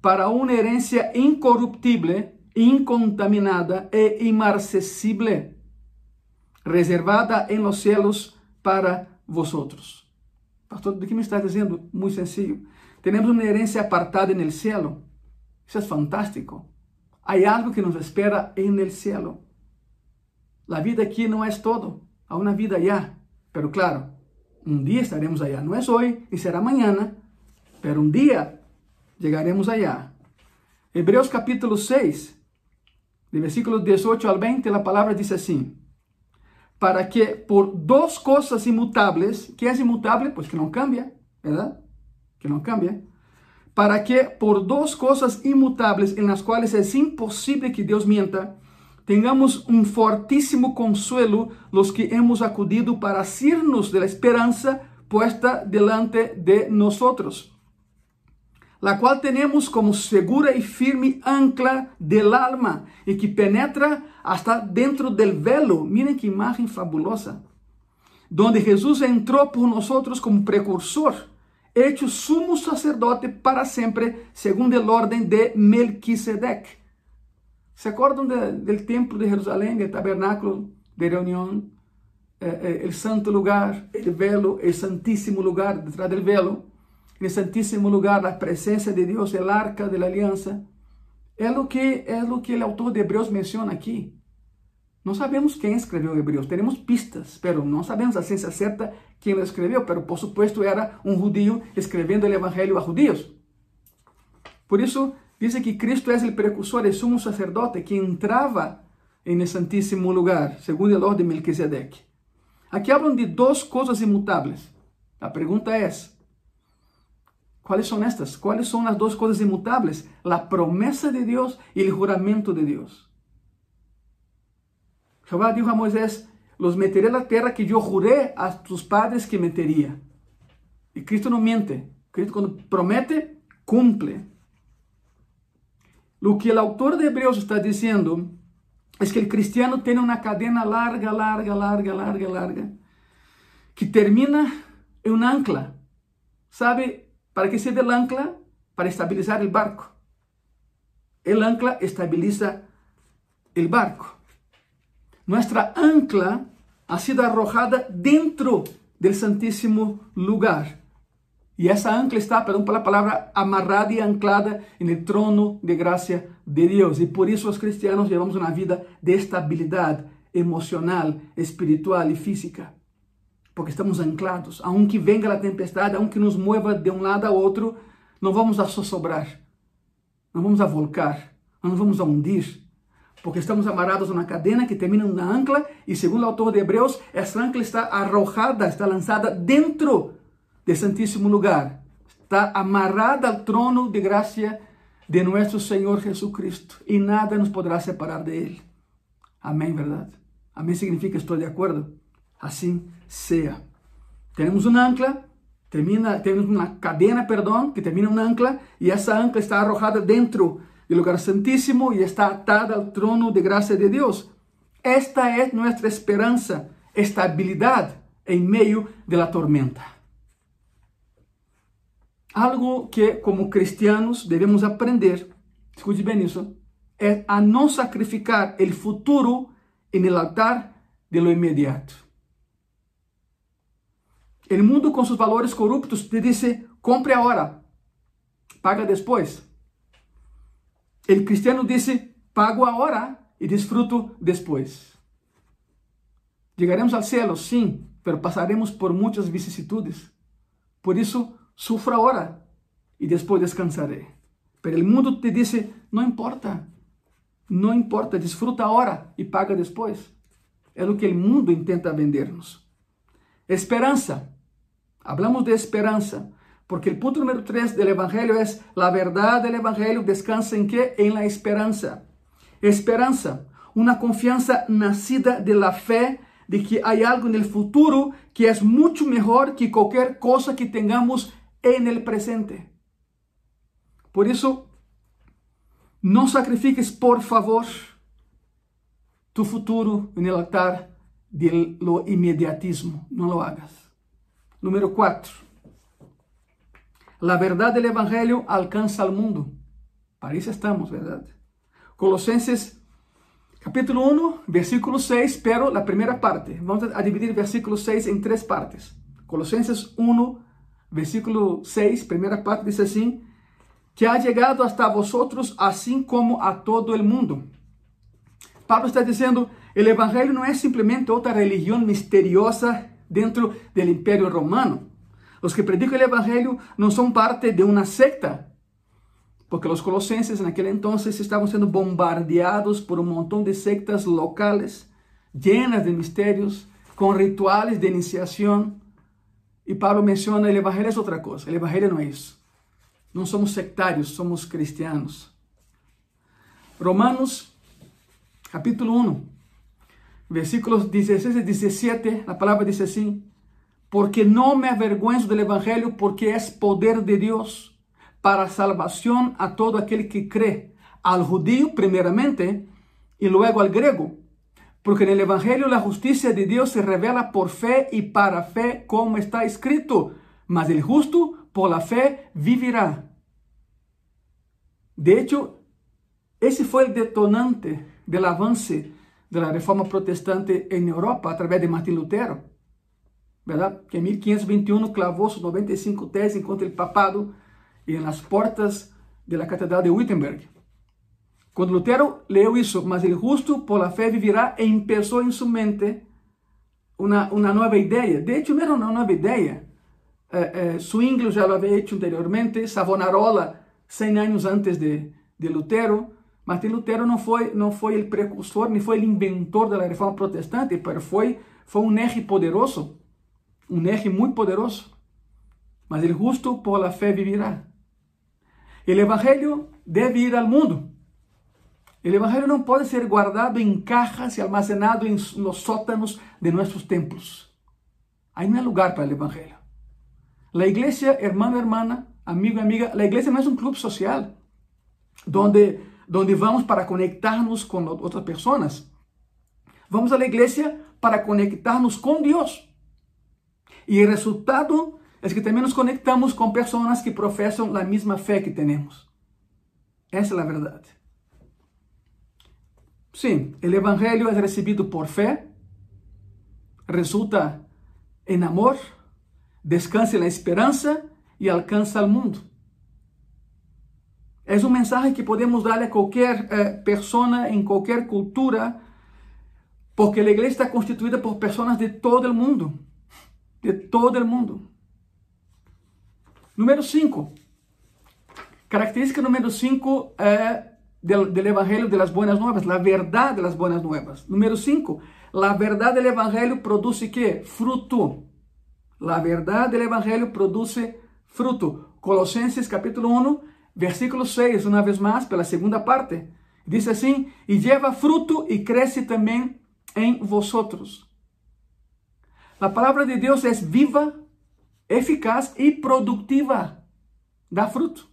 Para uma herência incorruptível, incontaminada e imarcessível, reservada em los cielos para vosotros. Pastor, de que me está dizendo? Muito sencillo. Temos uma herência apartada no cielo. Isso é fantástico. Há algo que nos espera no cielo. A vida aqui não é todo. Há uma vida allá. Pero claro, um dia estaremos allá. Não é hoje e será amanhã. Pero um dia chegaremos allá. Hebreus capítulo 6, de versículos 18 al 20, a palavra diz assim: Para que por duas coisas imutáveis, que é imutável? Pues que não cambia, ¿verdad? que não cambia, para que por duas coisas imutáveis em las quais é impossível que Deus mienta, tengamos um fortíssimo consuelo los que hemos acudido para asirnos de la esperanza puesta delante de nosotros, la cual tenemos como segura y firme ancla del alma y que penetra hasta dentro del velo. Miren qué imagen fabulosa. Donde Jesús entró por nosotros como precursor hecho sumo sacerdote para sempre, segundo el orden de Melquisedec. ¿Se acuerdan de, del templo de Jerusalén, del tabernáculo de reunión, eh, eh, el santo lugar, el velo, el santísimo lugar detrás del velo, en el santísimo lugar la presencia de Dios, el arca de la alianza? É o que é o que o autor de Hebreus menciona aqui. Não sabemos quem escreveu Hebreus, temos pistas, pero não sabemos a ciência certa quem lo escreveu, pero por supuesto era um judío escrevendo o evangelho a judíos. Por isso, diz que Cristo é o precursor, o sumo sacerdote que entrava em santíssimo lugar, segundo a ordem de Melquisedeque. Aqui hablam de duas coisas imutáveis. A pergunta é: quais são estas? Quais são as duas coisas imutáveis? A promessa de Deus e o juramento de Deus. Jehová dijo a Moisés, los meteré en la tierra que yo juré a tus padres que metería. Y Cristo no miente. Cristo cuando promete, cumple. Lo que el autor de Hebreos está diciendo es que el cristiano tiene una cadena larga, larga, larga, larga, larga, que termina en un ancla. ¿Sabe para qué sirve el ancla? Para estabilizar el barco. El ancla estabiliza el barco. Nuestra ancla ha sido arrojada dentro del santísimo lugar. Y esa ancla está, perdón por la palabra, amarrada y anclada el trono de gracia de Dios. Y por eso los cristianos llevamos una vida de estabilidad emocional, espiritual y física. Porque estamos anclados. Aunque venga la tempestad, aunque nos mueva de un lado a otro, no vamos a zozobrar, no vamos a volcar, no nos vamos a hundir porque estamos amarrados a uma cadena que termina na ancla e segundo o autor de Hebreus, essa ancla está arrojada, está lançada dentro do santíssimo lugar. Está amarrada ao trono de graça de nosso Senhor Jesucristo e nada nos poderá separar de Ele. Amém, verdade? Amém significa estou de acordo? Assim seja. Temos uma ancla, termina, temos uma cadena, perdão, que termina uma ancla e essa ancla está arrojada dentro el lugar santísimo y está atada al trono de gracia de Dios. Esta es nuestra esperanza, estabilidad en medio de la tormenta. Algo que como cristianos debemos aprender, escute bem isso, é a não sacrificar o futuro en el altar de lo inmediato. O mundo com seus valores corruptos te diz: compre agora, paga depois. El cristiano dice, pago ahora y disfruto después. Llegaremos al cielo, sim, pero pasaremos por muitas vicissitudes. Por isso, sufra ahora e depois descansaré. Pero el mundo te dice, não importa, não importa, disfruta ahora e paga depois. É o que o mundo intenta vendernos. Esperança. Hablamos de esperanza, porque el punto número tres del Evangelio es la verdad del Evangelio descansa en qué? En la esperanza. Esperanza, una confianza nacida de la fe de que hay algo en el futuro que es mucho mejor que cualquier cosa que tengamos en el presente. Por eso, no sacrifiques, por favor, tu futuro en el altar de lo inmediatismo. No lo hagas. Número 4. La verdad del Evangelio alcanza al mundo. Para eso estamos, ¿verdad? Colosenses capítulo 1, versículo 6, pero la primera parte. Vamos a dividir versículo 6 en tres partes. Colosenses 1, versículo 6, primera parte dice así, que ha llegado hasta vosotros así como a todo el mundo. Pablo está diciendo, el Evangelio no es simplemente otra religión misteriosa dentro del imperio romano. Los que predican el Evangelio no son parte de una secta, porque los colosenses en aquel entonces estaban siendo bombardeados por un montón de sectas locales, llenas de misterios, con rituales de iniciación. Y Pablo menciona, el Evangelio es otra cosa, el Evangelio no es eso. No somos sectarios, somos cristianos. Romanos capítulo 1, versículos 16 y 17, la palabra dice así, porque no me avergüenzo del Evangelio porque es poder de Dios para salvación a todo aquel que cree, al judío primeramente y luego al griego. Porque en el Evangelio la justicia de Dios se revela por fe y para fe, como está escrito, mas el justo por la fe vivirá. De hecho, ese fue el detonante del avance de la reforma protestante en Europa a través de Martín Lutero, ¿verdad? Que en 1521 clavó sus 95 tesis contra el papado y en las puertas de la catedral de Wittenberg. Cuando Lutero leyó eso, mas el justo por la fe vivirá, e empezó en su mente una, una nueva idea. De hecho, no era una nueva idea. Eh, eh, ya lo había hecho anteriormente, Savonarola 100 años antes de, de Lutero, Martin Lutero não foi, não foi o precursor, nem foi o inventor da reforma protestante, mas foi, foi um eje poderoso, um eje muito poderoso. Mas o justo por la fé vivirá. O evangelho deve ir ao mundo. O evangelho não pode ser guardado em cajas e almacenado em nos sótanos de nossos templos. Não é lugar para o evangelho. A igreja, hermano, hermana, amigo, amiga, a igreja não é um clube social, onde donde vamos para conectarnos con otras personas. Vamos a la iglesia para conectarnos con Dios. Y el resultado es que también nos conectamos con personas que profesan la misma fe que tenemos. Esa es la verdad. Sí, el Evangelio es recibido por fe, resulta en amor, descansa en la esperanza y alcanza al mundo. É um mensagem que podemos dar a qualquer eh, persona em qualquer cultura, porque a igreja está constituída por pessoas de todo o mundo. De todo o mundo. Número 5. Característica número 5 é del, del Evangelio de las Buenas Nuevas, la verdad de las Buenas Nuevas. Número 5. La verdad del Evangelio produce? Fruto. La verdad del Evangelio produce fruto. Colosenses capítulo 1, Versículo 6, una vez más, pela segunda parte. Dice así, y lleva fruto y crece también en vosotros. La palabra de Dios es viva, eficaz y productiva. Da fruto.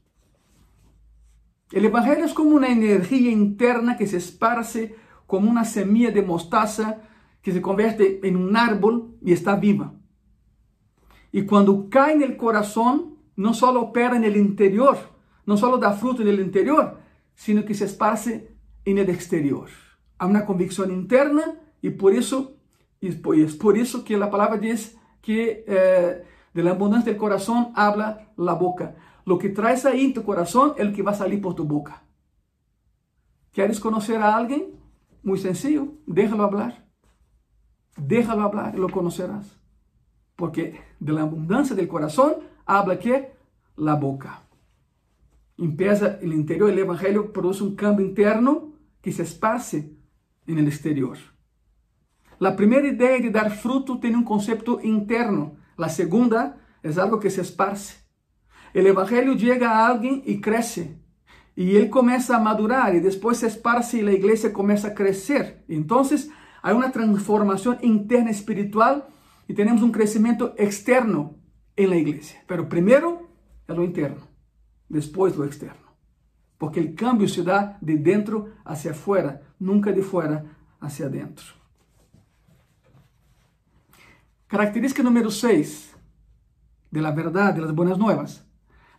El Evangelio es como una energía interna que se esparce como una semilla de mostaza que se convierte en un árbol y está viva. Y cuando cae en el corazón, no solo opera en el interior, não só dá fruto no interior, sino que se esparce no exterior. Há uma convicção interna e por isso e por isso que a palavra diz que eh, de la abundância del coração habla la boca. Lo que traes aí em tu coração é o que vai sair por tu boca. ¿Quieres conhecer a alguém? Muito sencillo, déjalo hablar. Déjalo hablar e lo conocerás. Porque de la abundância del coração habla que la boca empieza el interior, el Evangelio produce un cambio interno que se esparce en el exterior. La primera idea de dar fruto tiene un concepto interno. La segunda es algo que se esparce. El Evangelio llega a alguien y crece. Y él comienza a madurar y después se esparce y la iglesia comienza a crecer. Entonces hay una transformación interna espiritual y tenemos un crecimiento externo en la iglesia. Pero primero es lo interno, después lo externo. Porque el cambio se da de dentro hacia afuera, nunca de fuera hacia adentro. Característica número 6 de la verdad, de las buenas nuevas.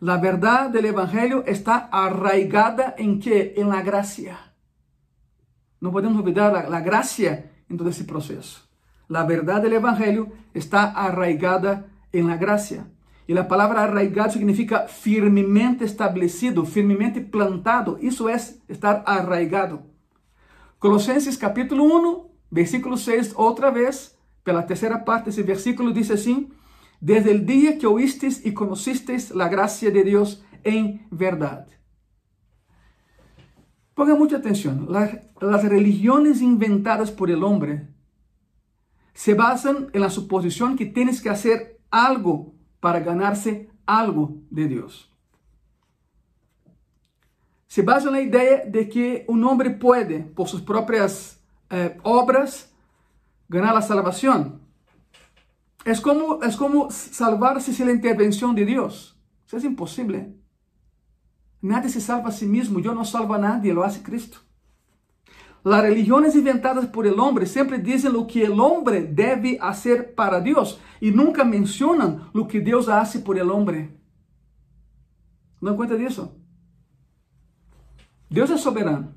La verdad del Evangelio está arraigada en qué? En la gracia. No podemos olvidar la, gracia en todo ese proceso. La verdad del Evangelio está arraigada en la gracia. Y la palabra arraigado significa firmemente establecido, firmemente plantado. Eso es estar arraigado. Colosenses capítulo 1, versículo 6, otra vez, pela tercera parte, ese versículo dice así, desde el día que oísteis y conocisteis la gracia de Dios en verdad. Ponga mucha atención, las, religiones inventadas por el hombre se basan en la suposición que tienes que hacer algo para ganarse algo de Dios. Se basa en la idea de que un hombre puede, por sus propias eh, obras, ganar la salvación. Es como, es como salvarse sin la intervención de Dios. Es imposible. Nadie se salva a sí mismo. Yo no salvo a nadie, lo hace Cristo. Las religiones inventadas por el hombre siempre dicen lo que el hombre debe hacer para Dios y nunca mencionan lo que Dios hace por el hombre. ¿No cuenta de eso? Dios es soberano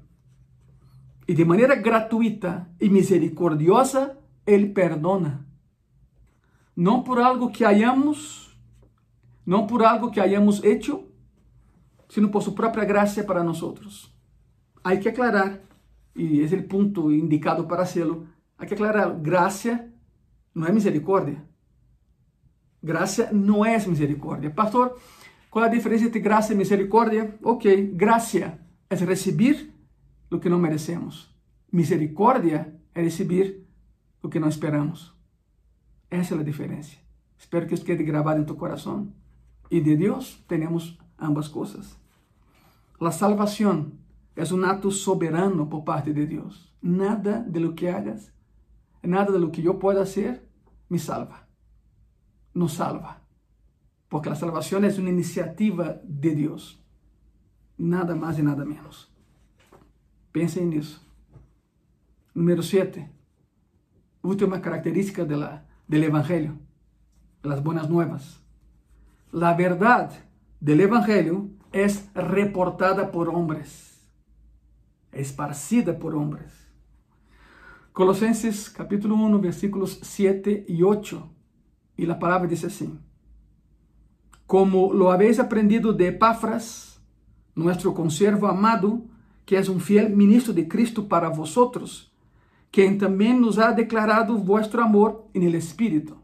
y de manera gratuita y misericordiosa Él perdona. No por algo que hayamos, no por algo que hayamos hecho, sino por su propia gracia para nosotros. Hay que aclarar y es el punto indicado para hacerlo, hay que aclarar, gracia no es misericordia. Gracia no es misericordia. Pastor, ¿cuál es la diferencia entre gracia y misericordia? Ok, gracia es recibir lo que no merecemos. Misericordia es recibir lo que no esperamos. Esa es la diferencia. Espero que eso quede grabado en tu corazón. Y de Dios tenemos ambas cosas. La salvación es un acto soberano por parte de Dios. Nada de lo que hagas, nada de lo que yo pueda hacer, me salva. Nos salva. Porque la salvación es una iniciativa de Dios. Nada más y nada menos. Piensen en eso. Número 7. Última característica de la, del Evangelio. Las buenas nuevas. La verdad del Evangelio es reportada por hombres esparcida por hombres. Colosenses capítulo 1, versículos 7 y 8. Y la palabra dice así. Como lo habéis aprendido de Epafras, nuestro conservo amado, que es un fiel ministro de Cristo para vosotros, quien también nos ha declarado vuestro amor en el Espíritu.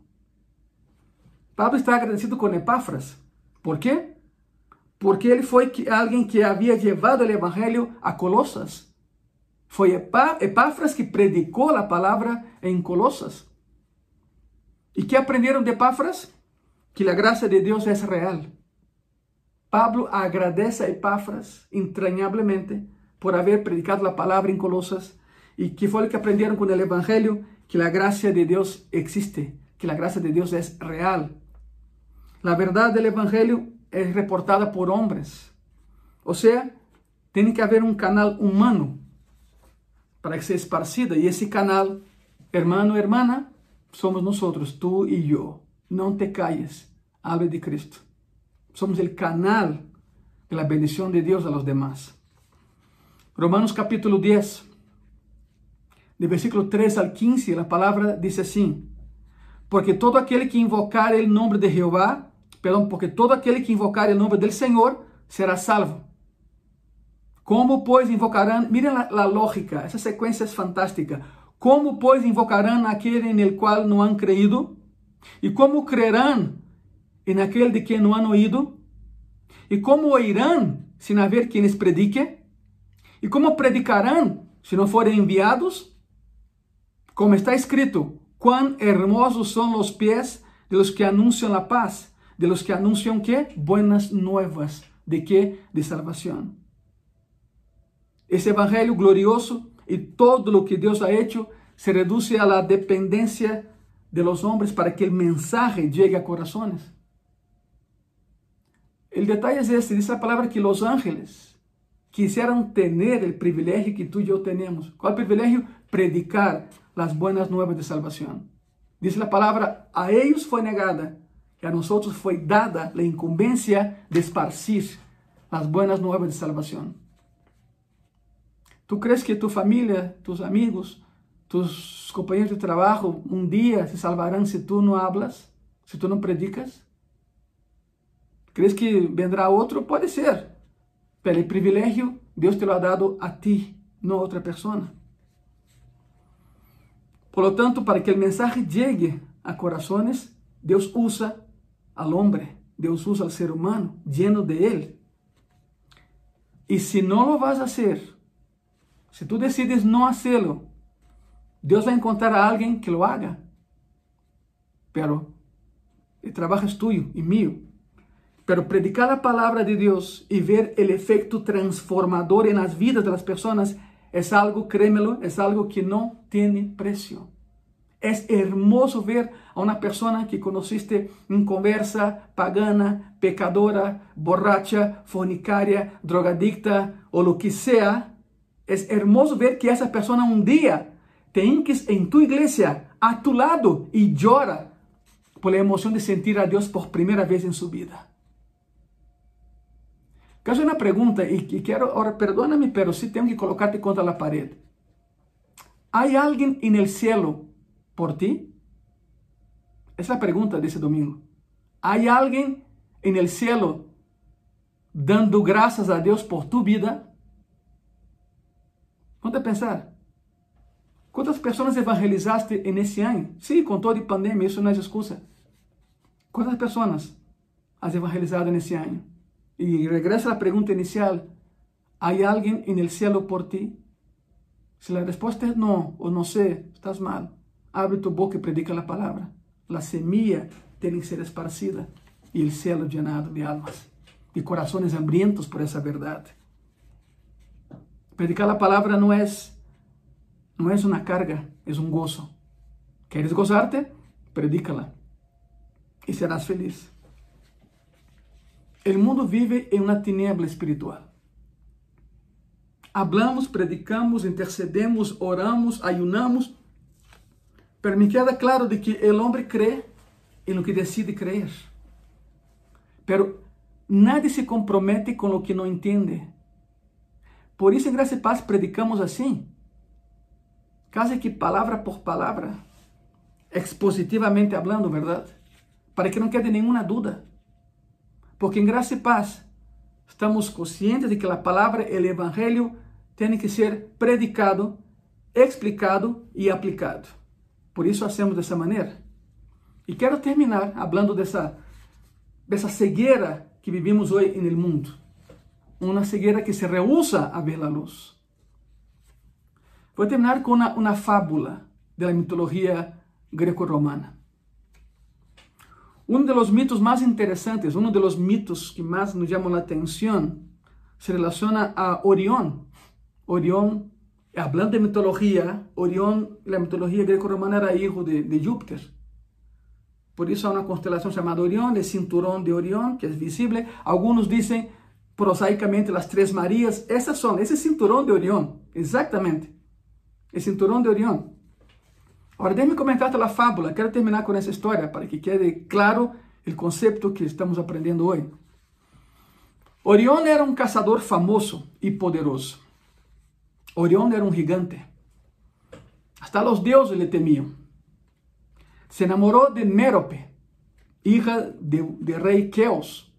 Pablo está agradecido con Epafras. ¿Por qué? porque ele foi alguém que havia levado o evangelho a Colossas. Foi Epáfras que predicou a palavra em Colossas. E que aprenderam de Epáfras? Que a graça de Deus é real. Pablo agradece a Epáfras entranhablemente por haver predicado a palavra em Colossas e que foi o que aprenderam com o evangelho, que a graça de Deus existe, que a graça de Deus é real. A verdade do evangelho es reportada por hombres. O sea, tiene que haber un canal humano para que sea esparcida. Y ese canal, hermano, hermana, somos nosotros, tú y yo. No te calles, hable de Cristo. Somos el canal de la bendición de Dios a los demás. Romanos capítulo 10, de versículo 3 al 15, la palabra dice así, porque todo aquel que invocar el nombre de Jehová perdão, porque todo aquele que invocar o nome do Senhor será salvo. Como, pois, invocarão? Miren a, a lógica, essa sequência é fantástica. Como, pois, invocarão aquele em qual não han creído? E como crerão em aquele de quem não han oído? E como oirão sem haver quem les predique? E como predicarão se não forem enviados? Como está escrito, quão hermosos são os pés de los que anunciam a paz de los que anuncian qué? Buenas nuevas. ¿De qué? De salvación. Ese evangelio glorioso y todo lo que Dios ha hecho se reduce a la dependencia de los hombres para que el mensaje llegue a corazones. El detalle es este, dice la palabra que los ángeles quisieran tener el privilegio que tú y yo tenemos. ¿Cuál privilegio? Predicar las buenas nuevas de salvación. Dice la palabra, a ellos fue negada y a nosotros fue dada la incumbencia de esparcir las buenas nuevas de salvación. ¿Tú crees que tu familia, tus amigos, tus compañeros de trabajo un día se salvarán si tú no hablas, si tú no predicas? ¿Crees que vendrá otro? Puede ser. Pero el privilegio Dios te lo ha dado a ti, no a otra persona. Por lo tanto, para que el mensaje llegue a corazones, Dios usa al hombre, Dios usa al ser humano, lleno de Él. Y si no lo vas a hacer, si tú decides no hacerlo, Dios va a encontrar a alguien que lo haga. Pero el trabajo es tuyo y mío. Pero predicar la palabra de Dios y ver el efecto transformador en las vidas de las personas es algo, créemelo, es algo que no tiene precio. Es hermoso ver a una persona que conociste en conversa, pagana, pecadora, borracha, fornicaria, drogadicta o lo que sea. Es hermoso ver que esa persona un día te hinques en tu iglesia a tu lado y llora por la emoción de sentir a Dios por primera vez en su vida. Hacer una pregunta y, y quiero, ahora perdóname, pero sí tengo que colocarte contra la pared. ¿Hay alguien en el cielo por ti? Es la pregunta de ese domingo. ¿Hay alguien en el cielo dando gracias a Dios por tu vida? Ponte a pensar. ¿Cuántas personas evangelizaste en ese año? Sí, con toda la pandemia, eso no es excusa. ¿Cuántas personas has evangelizado en ese año? Y regresa a la pregunta inicial, ¿hay alguien en el cielo por ti? Si la respuesta es no o no sé, estás mal. Abre tu boca y predica la palabra. La semilla tiene que ser esparcida y el cielo llenado de almas y corazones hambrientos por esa verdad. Predicar la palabra no es, no es una carga, es un gozo. ¿Quieres gozarte? Predícala y serás feliz. El mundo vive en una tiniebla espiritual. Hablamos, predicamos, intercedemos, oramos, ayunamos, pero me queda claro de que el hombre cree en lo que decide creer. Pero nadie se compromete con lo que no entiende. Por eso en Gracia y Paz predicamos así, casi que palabra por palabra, expositivamente hablando, ¿verdad? Para que no quede ninguna duda. Porque en gracia y paz estamos conscientes de que la palabra, el evangelio, tiene que ser predicado, explicado y aplicado. Por eso hacemos de esa manera. Y quiero terminar hablando de esa, de esa ceguera que vivimos hoy en el mundo. Una ceguera que se rehúsa a ver la luz. Voy a terminar con una, una fábula de la mitología greco-romana. Uno de los mitos más interesantes, uno de los mitos que más nos llama la atención, se relaciona a Orión. Orión, hablando de mitología, Orión, la mitología greco-romana era hijo de, de, Júpiter. Por eso hay una constelación llamada Orión, el cinturón de Orión, que es visible. Algunos dicen prosaicamente las tres Marías. Esas son, ese cinturón de Orión, exactamente. El cinturón de Orión. Ahora, déjame comentarte la fábula. Quiero terminar con esa historia para que quede claro el concepto que estamos aprendiendo hoy. Orión era un cazador famoso y poderoso. Orión era un gigante. Hasta los dioses le temían. Se enamoró de Mérope, hija del de rey Keos.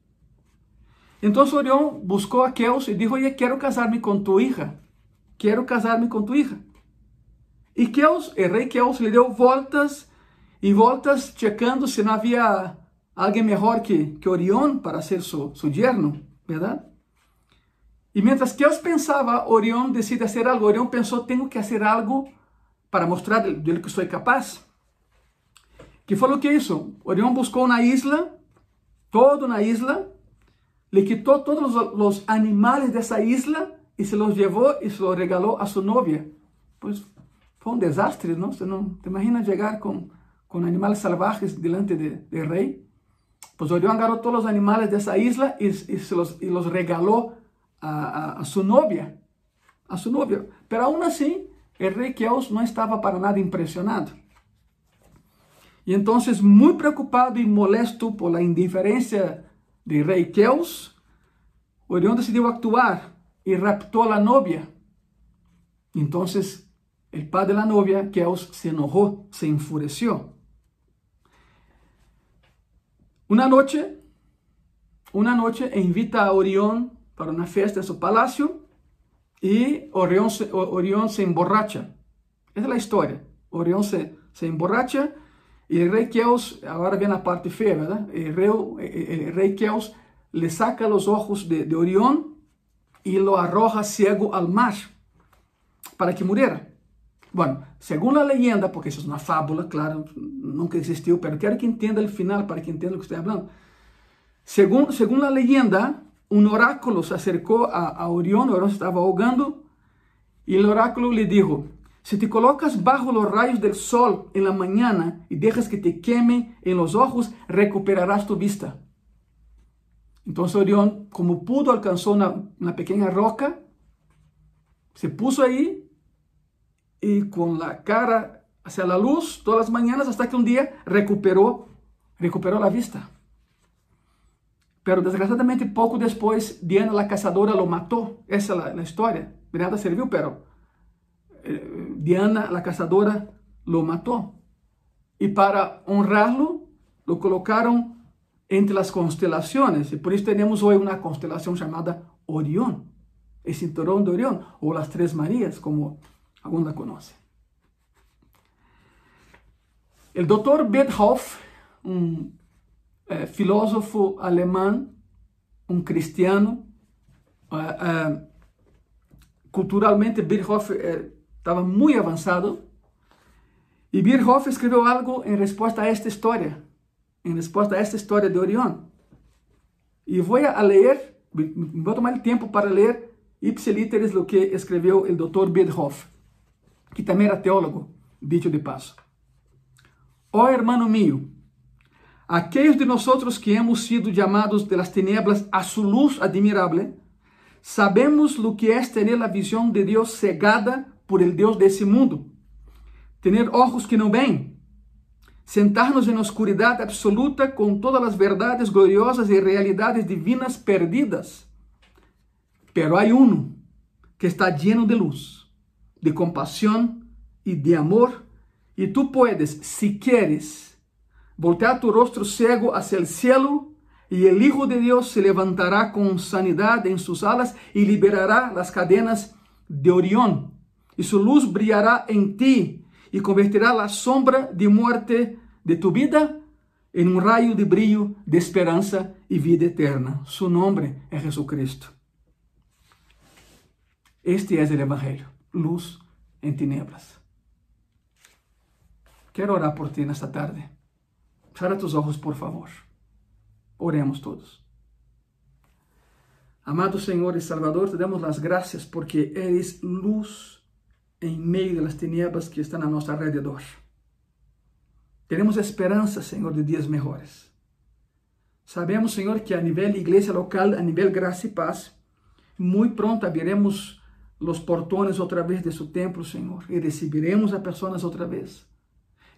Entonces Orión buscó a Keos y dijo, oye, quiero casarme con tu hija. Quiero casarme con tu hija. E Keos, el rei Keos lhe deu voltas e voltas checando se não havia alguém melhor que, que Orión para ser su, su yerno, verdade? E mientras Keos pensava, Orión decide fazer algo. Orión pensou, tenho que fazer algo para mostrar de, que sou capaz. Que foi o que hizo? Orión buscou uma isla toda una isla, le quitó todos los, los animales de esa isla y se los llevó y se los regaló a su novia. Pues fue un desastre, ¿no? ¿Te, no, te imaginas llegar con, con animales salvajes delante del de rey? Pues Orión agarró todos los animales de esa isla y, y, se los, y los regaló a, a, a, su novia, a su novia. Pero aún así, el rey Keos no estaba para nada impresionado. Y entonces, muy preocupado y molesto por la indiferencia del rey Keos, Orión actuar y raptó a novia. Entonces, el padre de la novia, Keos, se enojó, se enfureció. Una noche, una noche invita a Orión para una fiesta en su palacio y Orión se, Orión se emborracha. Esa es la historia. Orión se, se emborracha y el rey Keos, ahora viene la parte fea, ¿verdad? El rey, el rey le saca los ojos de, de Orión y lo arroja ciego al mar para que muriera. Bueno, según la leyenda, porque eso es una fábula, claro, nunca existió, pero quiero que entienda el final para que entienda lo que estoy hablando. Según, según la leyenda, un oráculo se acercó a, a Orión, Orión se estaba ahogando, y el oráculo le dijo, si te colocas bajo los rayos del sol en la mañana y dejas que te queme en los ojos, recuperarás tu vista. Entonces Orión, como pudo, alcanzó una, una pequeña roca, se puso ahí y con la cara hacia la luz todas las mañanas hasta que un día recuperó, recuperó la vista. Pero desgraciadamente poco después Diana la cazadora lo mató. Esa es la, historia. De nada sirvió, pero eh, Diana la cazadora lo mató. Y para honrarlo, lo colocaron entre las constelaciones. Y por eso tenemos hoy una constelación llamada Orión, el cinturón de Orión, o las Tres Marías, como algunos la conocen. El doctor Bedhoff, un eh, filósofo alemán, un cristiano, eh, eh, culturalmente Birchhoff estava muito avançado. E Birchhoff escreveu algo em resposta a esta história, em resposta a esta história de Orión. E vou a ler, vou tomar tempo para ler ipsiliteres o que escreveu o Dr. Birchhoff, que também era teólogo, dicho de passo. Ó oh, hermano mío, aquellos de nosotros que hemos sido llamados de las tinieblas a su luz admirable, sabemos lo que es tener la visión de Dios cegada por el Deus desse mundo. Tener ojos que não veem. Sentar-nos em oscuridade absoluta com todas as verdades gloriosas e realidades divinas perdidas. Pero há um que está lleno de luz, de compaixão e de amor, e tu puedes, si quieres, voltear tu rostro cego hacia el cielo e el Hijo de Deus se levantará com sanidade em suas alas e liberará as cadenas de Orión e sua luz brilhará em ti e converterá a sombra de morte de tu vida em um raio de brilho de esperança e vida eterna. Su nome é Jesucristo. Este é o Evangelho, luz em tinieblas. Quero orar por ti nesta tarde. Cierra tus ojos, por favor. Oremos todos. Amado Senhor e Salvador, te damos as graças porque eres luz em meio das tinieblas que estão a nosso alrededor. Teremos esperança, Senhor, de dias melhores. Sabemos, Senhor, que a nível igreja local, a nível graça e paz, muito pronto abriremos os portões outra vez de seu templo, Senhor, e recebiremos a pessoas outra vez.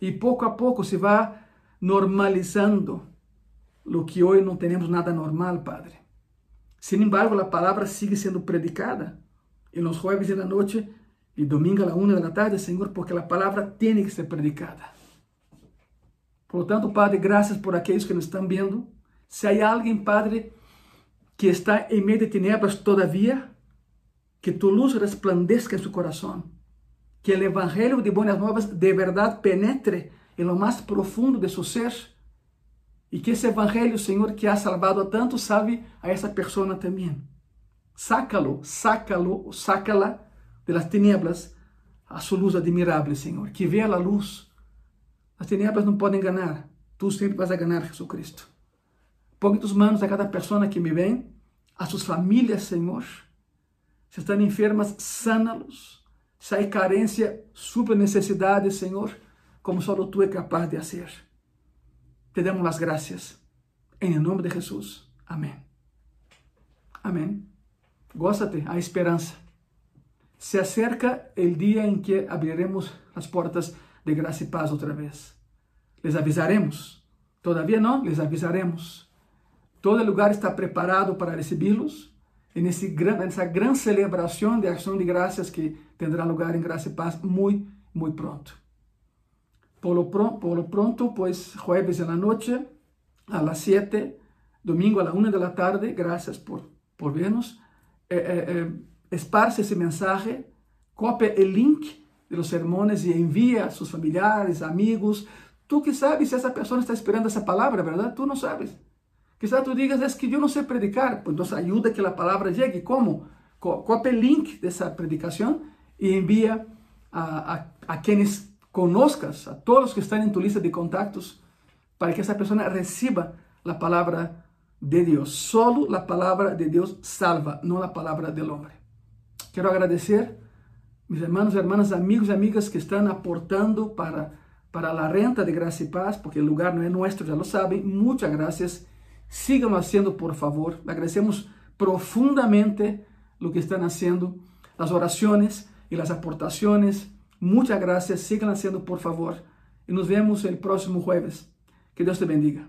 E pouco a pouco se vai normalizando o que hoje não temos nada normal, Padre. Sin embargo, a palavra sigue sendo predicada. E nos jueves e na noite e domingo a la una de la tarde, Senhor, porque a palavra tem que ser predicada. Por lo tanto, Padre, graças por aqueles que nos estão vendo. Se há alguém, Padre, que está em meio de tinieblas todavia, que tu luz resplandeça em seu coração. Que o evangelho de Boas Novas de verdade penetre em lo mais profundo de seu ser. E que esse evangelho, Senhor, que ha salvado a tanto, salve a essa pessoa também. Sácalo, sácalo, sácala de las tinieblas a su luz admirable, Senhor. Que vea a luz. As tinieblas não podem ganhar. Tu sempre vas a ganhar, Jesucristo. Põe tus manos a cada pessoa que me vem, a suas famílias, Senhor. Se estão enfermas, sana-los. Se há carência, supra necessidades, Senhor, como só Tu é capaz de fazer. Te damos as graças. Em nome de Jesus. Amém. Amém. Gózate, a esperança. Se acerca o dia em que abriremos as portas de graça e paz outra vez. Les avisaremos. Todavia não, les avisaremos. Todo lugar está preparado para recebê-los nesse nessa grande celebração de ação de graças que terá lugar em Graça e Paz muito, muito pronto. Por lo, por lo pronto, pues jueves en la noche a las 7, domingo a la 1 de la tarde, gracias por, por vernos. Eh, eh, eh, esparce esse mensaje, copia el link de los sermones y envía a sus familiares, amigos. Tú que sabes si esa persona está esperando esa palabra, ¿verdad? Tú no sabes. Quizás tú digas, es que yo no sé predicar. Pues entonces ayuda a que la palabra llegue. ¿Cómo? Copia el link de esa predicación y envía a, a, a quienes conozcas, a todos los que están en tu lista de contactos, para que esa persona reciba la palabra de Dios. Solo la palabra de Dios salva, no la palabra del hombre. Quiero agradecer mis hermanos, hermanas, amigos y amigas que están aportando para, para la renta de Gracia y Paz, porque el lugar no es nuestro, ya lo saben. Muchas gracias. Síganlo haciendo, por favor. Agradecemos profundamente lo que están haciendo, las oraciones y las aportaciones. Muchas gracias. Sigan haciendo, por favor. Y nos vemos el próximo jueves. Que Dios te bendiga.